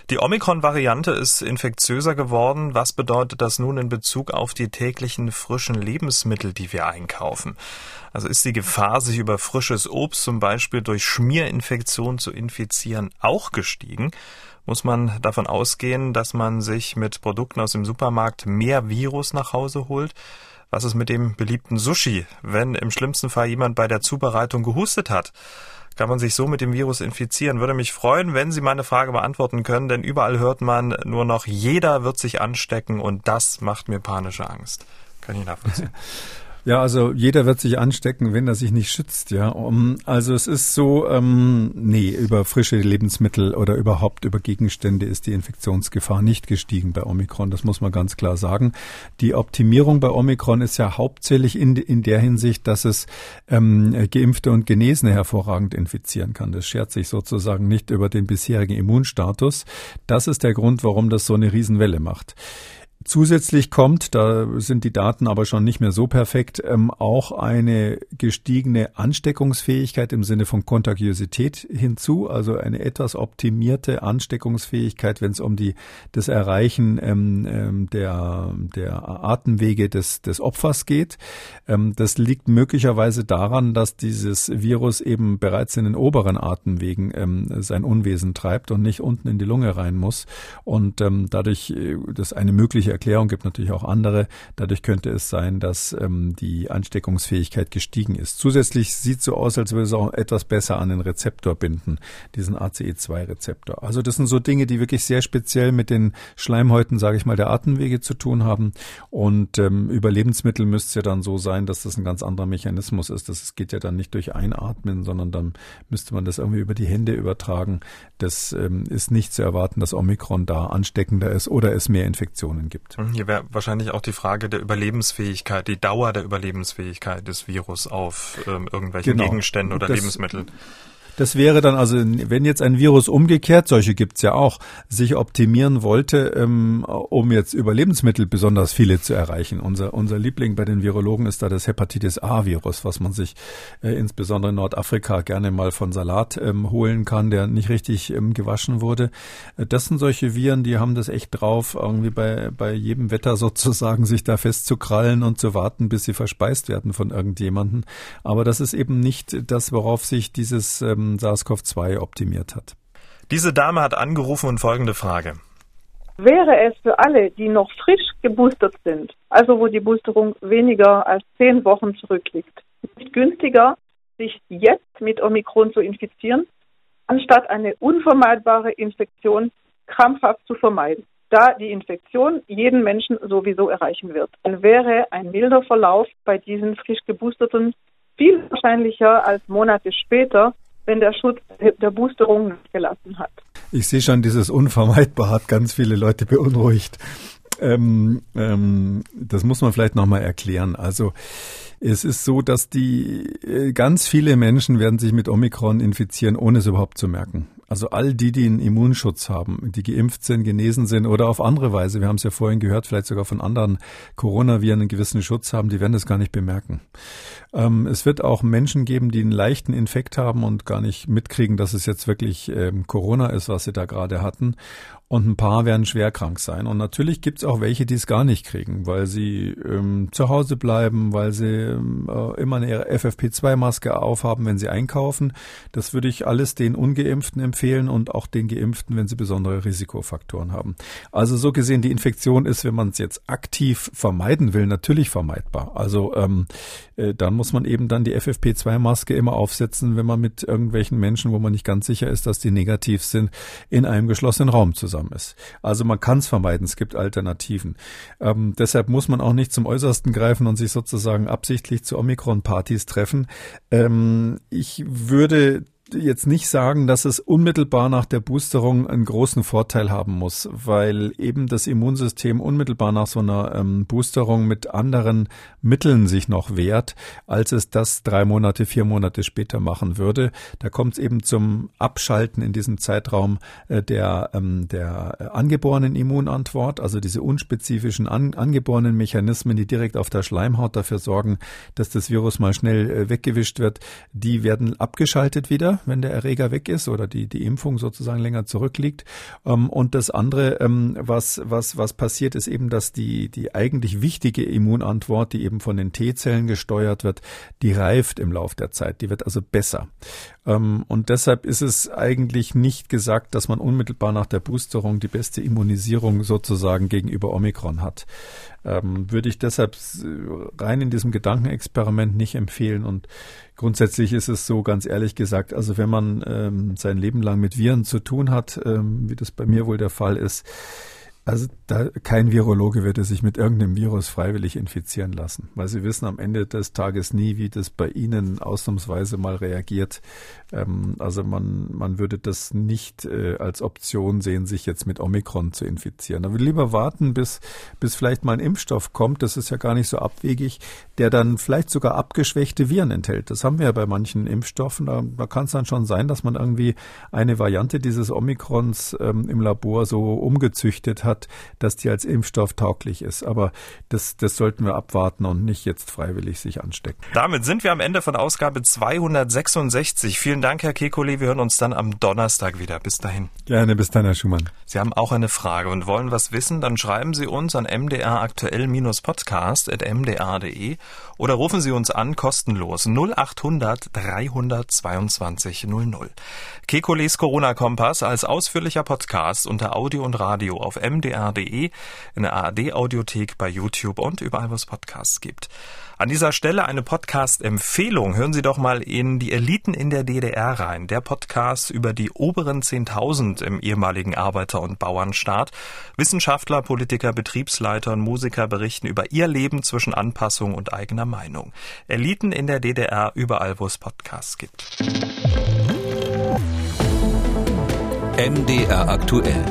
die Omikron-Variante ist infektiöser geworden. Was bedeutet das nun in Bezug auf die täglichen frischen Lebensmittel, die wir einkaufen? Also ist die Gefahr, sich über frisches Obst zum Beispiel durch Schmierinfektion zu infizieren, auch gestiegen? Muss man davon ausgehen, dass man sich mit Produkten aus dem Supermarkt mehr Virus nach Hause holt? Was ist mit dem beliebten Sushi, wenn im schlimmsten Fall jemand bei der Zubereitung gehustet hat? Kann man sich so mit dem Virus infizieren? Würde mich freuen, wenn Sie meine Frage beantworten können, denn überall hört man nur noch, jeder wird sich anstecken und das macht mir panische Angst. Kann ich nachvollziehen. [LAUGHS] Ja, also jeder wird sich anstecken, wenn er sich nicht schützt, ja. Um, also es ist so, ähm, nee, über frische Lebensmittel oder überhaupt über Gegenstände ist die Infektionsgefahr nicht gestiegen bei Omikron. Das muss man ganz klar sagen. Die Optimierung bei Omikron ist ja hauptsächlich in, in der Hinsicht, dass es ähm, Geimpfte und Genesene hervorragend infizieren kann. Das schert sich sozusagen nicht über den bisherigen Immunstatus. Das ist der Grund, warum das so eine Riesenwelle macht. Zusätzlich kommt, da sind die Daten aber schon nicht mehr so perfekt, ähm, auch eine gestiegene Ansteckungsfähigkeit im Sinne von Kontagiosität hinzu, also eine etwas optimierte Ansteckungsfähigkeit, wenn es um die das Erreichen ähm, ähm, der der Atemwege des des Opfers geht. Ähm, das liegt möglicherweise daran, dass dieses Virus eben bereits in den oberen Atemwegen ähm, sein Unwesen treibt und nicht unten in die Lunge rein muss und dadurch äh, das eine mögliche Erklärung, gibt natürlich auch andere. Dadurch könnte es sein, dass ähm, die Ansteckungsfähigkeit gestiegen ist. Zusätzlich sieht so aus, als würde es auch etwas besser an den Rezeptor binden, diesen ACE2-Rezeptor. Also das sind so Dinge, die wirklich sehr speziell mit den Schleimhäuten, sage ich mal, der Atemwege zu tun haben. Und ähm, über Lebensmittel müsste es ja dann so sein, dass das ein ganz anderer Mechanismus ist. Das geht ja dann nicht durch Einatmen, sondern dann müsste man das irgendwie über die Hände übertragen. Das ähm, ist nicht zu erwarten, dass Omikron da ansteckender ist oder es mehr Infektionen gibt gibt. Mhm, hier wäre wahrscheinlich auch die Frage der Überlebensfähigkeit, die Dauer der Überlebensfähigkeit des Virus auf ähm, irgendwelchen genau. Gegenständen oder das, Lebensmitteln. Das wäre dann also, wenn jetzt ein Virus umgekehrt, solche gibt's ja auch, sich optimieren wollte, ähm, um jetzt über Lebensmittel besonders viele zu erreichen. Unser, unser Liebling bei den Virologen ist da das Hepatitis A-Virus, was man sich äh, insbesondere in Nordafrika gerne mal von Salat ähm, holen kann, der nicht richtig ähm, gewaschen wurde. Äh, das sind solche Viren, die haben das echt drauf, irgendwie bei, bei jedem Wetter [LAUGHS] sozusagen sich da festzukrallen und zu warten, bis sie verspeist werden von irgendjemanden. Aber das ist eben nicht das, worauf sich dieses ähm, SARS-CoV-2 optimiert hat. Diese Dame hat angerufen und folgende Frage. Wäre es für alle, die noch frisch geboostert sind, also wo die Boosterung weniger als zehn Wochen zurückliegt, nicht günstiger, sich jetzt mit Omikron zu infizieren, anstatt eine unvermeidbare Infektion krampfhaft zu vermeiden, da die Infektion jeden Menschen sowieso erreichen wird. Dann wäre ein milder Verlauf bei diesen frisch geboosterten viel wahrscheinlicher als Monate später, wenn der Schutz der Boosterung gelassen hat. Ich sehe schon, dieses Unvermeidbar hat ganz viele Leute beunruhigt. Ähm, ähm, das muss man vielleicht nochmal erklären. Also es ist so, dass die äh, ganz viele Menschen werden sich mit Omikron infizieren, ohne es überhaupt zu merken. Also all die, die einen Immunschutz haben, die geimpft sind, genesen sind oder auf andere Weise, wir haben es ja vorhin gehört, vielleicht sogar von anderen Coronaviren einen gewissen Schutz haben, die werden das gar nicht bemerken. Ähm, es wird auch Menschen geben, die einen leichten Infekt haben und gar nicht mitkriegen, dass es jetzt wirklich ähm, Corona ist, was sie da gerade hatten und ein paar werden schwer krank sein. Und natürlich gibt es auch welche, die es gar nicht kriegen, weil sie ähm, zu Hause bleiben, weil sie ähm, äh, immer eine FFP2-Maske aufhaben, wenn sie einkaufen. Das würde ich alles den Ungeimpften empfehlen und auch den Geimpften, wenn sie besondere Risikofaktoren haben. Also so gesehen, die Infektion ist, wenn man es jetzt aktiv vermeiden will, natürlich vermeidbar. Also ähm, äh, dann muss man eben dann die FFP2-Maske immer aufsetzen, wenn man mit irgendwelchen Menschen, wo man nicht ganz sicher ist, dass die negativ sind, in einem geschlossenen Raum zusammen wirksam ist. Also man kann es vermeiden, es gibt Alternativen. Ähm, deshalb muss man auch nicht zum Äußersten greifen und sich sozusagen absichtlich zu Omikron-Partys treffen. Ähm, ich würde jetzt nicht sagen, dass es unmittelbar nach der Boosterung einen großen Vorteil haben muss, weil eben das Immunsystem unmittelbar nach so einer ähm, Boosterung mit anderen Mitteln sich noch wehrt, als es das drei Monate, vier Monate später machen würde. Da kommt es eben zum Abschalten in diesem Zeitraum äh, der, ähm, der angeborenen Immunantwort, also diese unspezifischen an, angeborenen Mechanismen, die direkt auf der Schleimhaut dafür sorgen, dass das Virus mal schnell äh, weggewischt wird, die werden abgeschaltet wieder wenn der Erreger weg ist oder die, die Impfung sozusagen länger zurückliegt. Ähm, und das andere, ähm, was, was, was passiert, ist eben, dass die, die eigentlich wichtige Immunantwort, die eben von den T-Zellen gesteuert wird, die reift im Lauf der Zeit. Die wird also besser. Ähm, und deshalb ist es eigentlich nicht gesagt, dass man unmittelbar nach der Boosterung die beste Immunisierung sozusagen gegenüber Omikron hat. Würde ich deshalb rein in diesem Gedankenexperiment nicht empfehlen. Und grundsätzlich ist es so, ganz ehrlich gesagt, also wenn man ähm, sein Leben lang mit Viren zu tun hat, ähm, wie das bei mir wohl der Fall ist, also da, kein Virologe würde sich mit irgendeinem Virus freiwillig infizieren lassen, weil sie wissen am Ende des Tages nie, wie das bei ihnen ausnahmsweise mal reagiert. Ähm, also man, man würde das nicht äh, als Option sehen, sich jetzt mit Omikron zu infizieren. Da würde lieber warten, bis, bis vielleicht mal ein Impfstoff kommt, das ist ja gar nicht so abwegig, der dann vielleicht sogar abgeschwächte Viren enthält. Das haben wir ja bei manchen Impfstoffen. Da, da kann es dann schon sein, dass man irgendwie eine Variante dieses Omikrons ähm, im Labor so umgezüchtet hat, hat, dass die als Impfstoff tauglich ist. Aber das, das sollten wir abwarten und nicht jetzt freiwillig sich anstecken. Damit sind wir am Ende von Ausgabe 266. Vielen Dank, Herr Kekulé. Wir hören uns dann am Donnerstag wieder. Bis dahin. Gerne, bis dann, Herr Schumann. Sie haben auch eine Frage und wollen was wissen? Dann schreiben Sie uns an mdraktuell-podcast.mdr.de oder rufen Sie uns an kostenlos 0800 322 00. Kekules Corona-Kompass als ausführlicher Podcast unter Audio und Radio auf mdr.de, in der ARD-Audiothek, bei YouTube und überall, wo es Podcasts gibt. An dieser Stelle eine Podcast-Empfehlung. Hören Sie doch mal in Die Eliten in der DDR rein. Der Podcast über die oberen 10.000 im ehemaligen Arbeiter- und Bauernstaat. Wissenschaftler, Politiker, Betriebsleiter und Musiker berichten über ihr Leben zwischen Anpassung und eigener Meinung. Eliten in der DDR überall, wo es Podcasts gibt. MDR aktuell.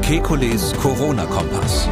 Kekules Corona-Kompass.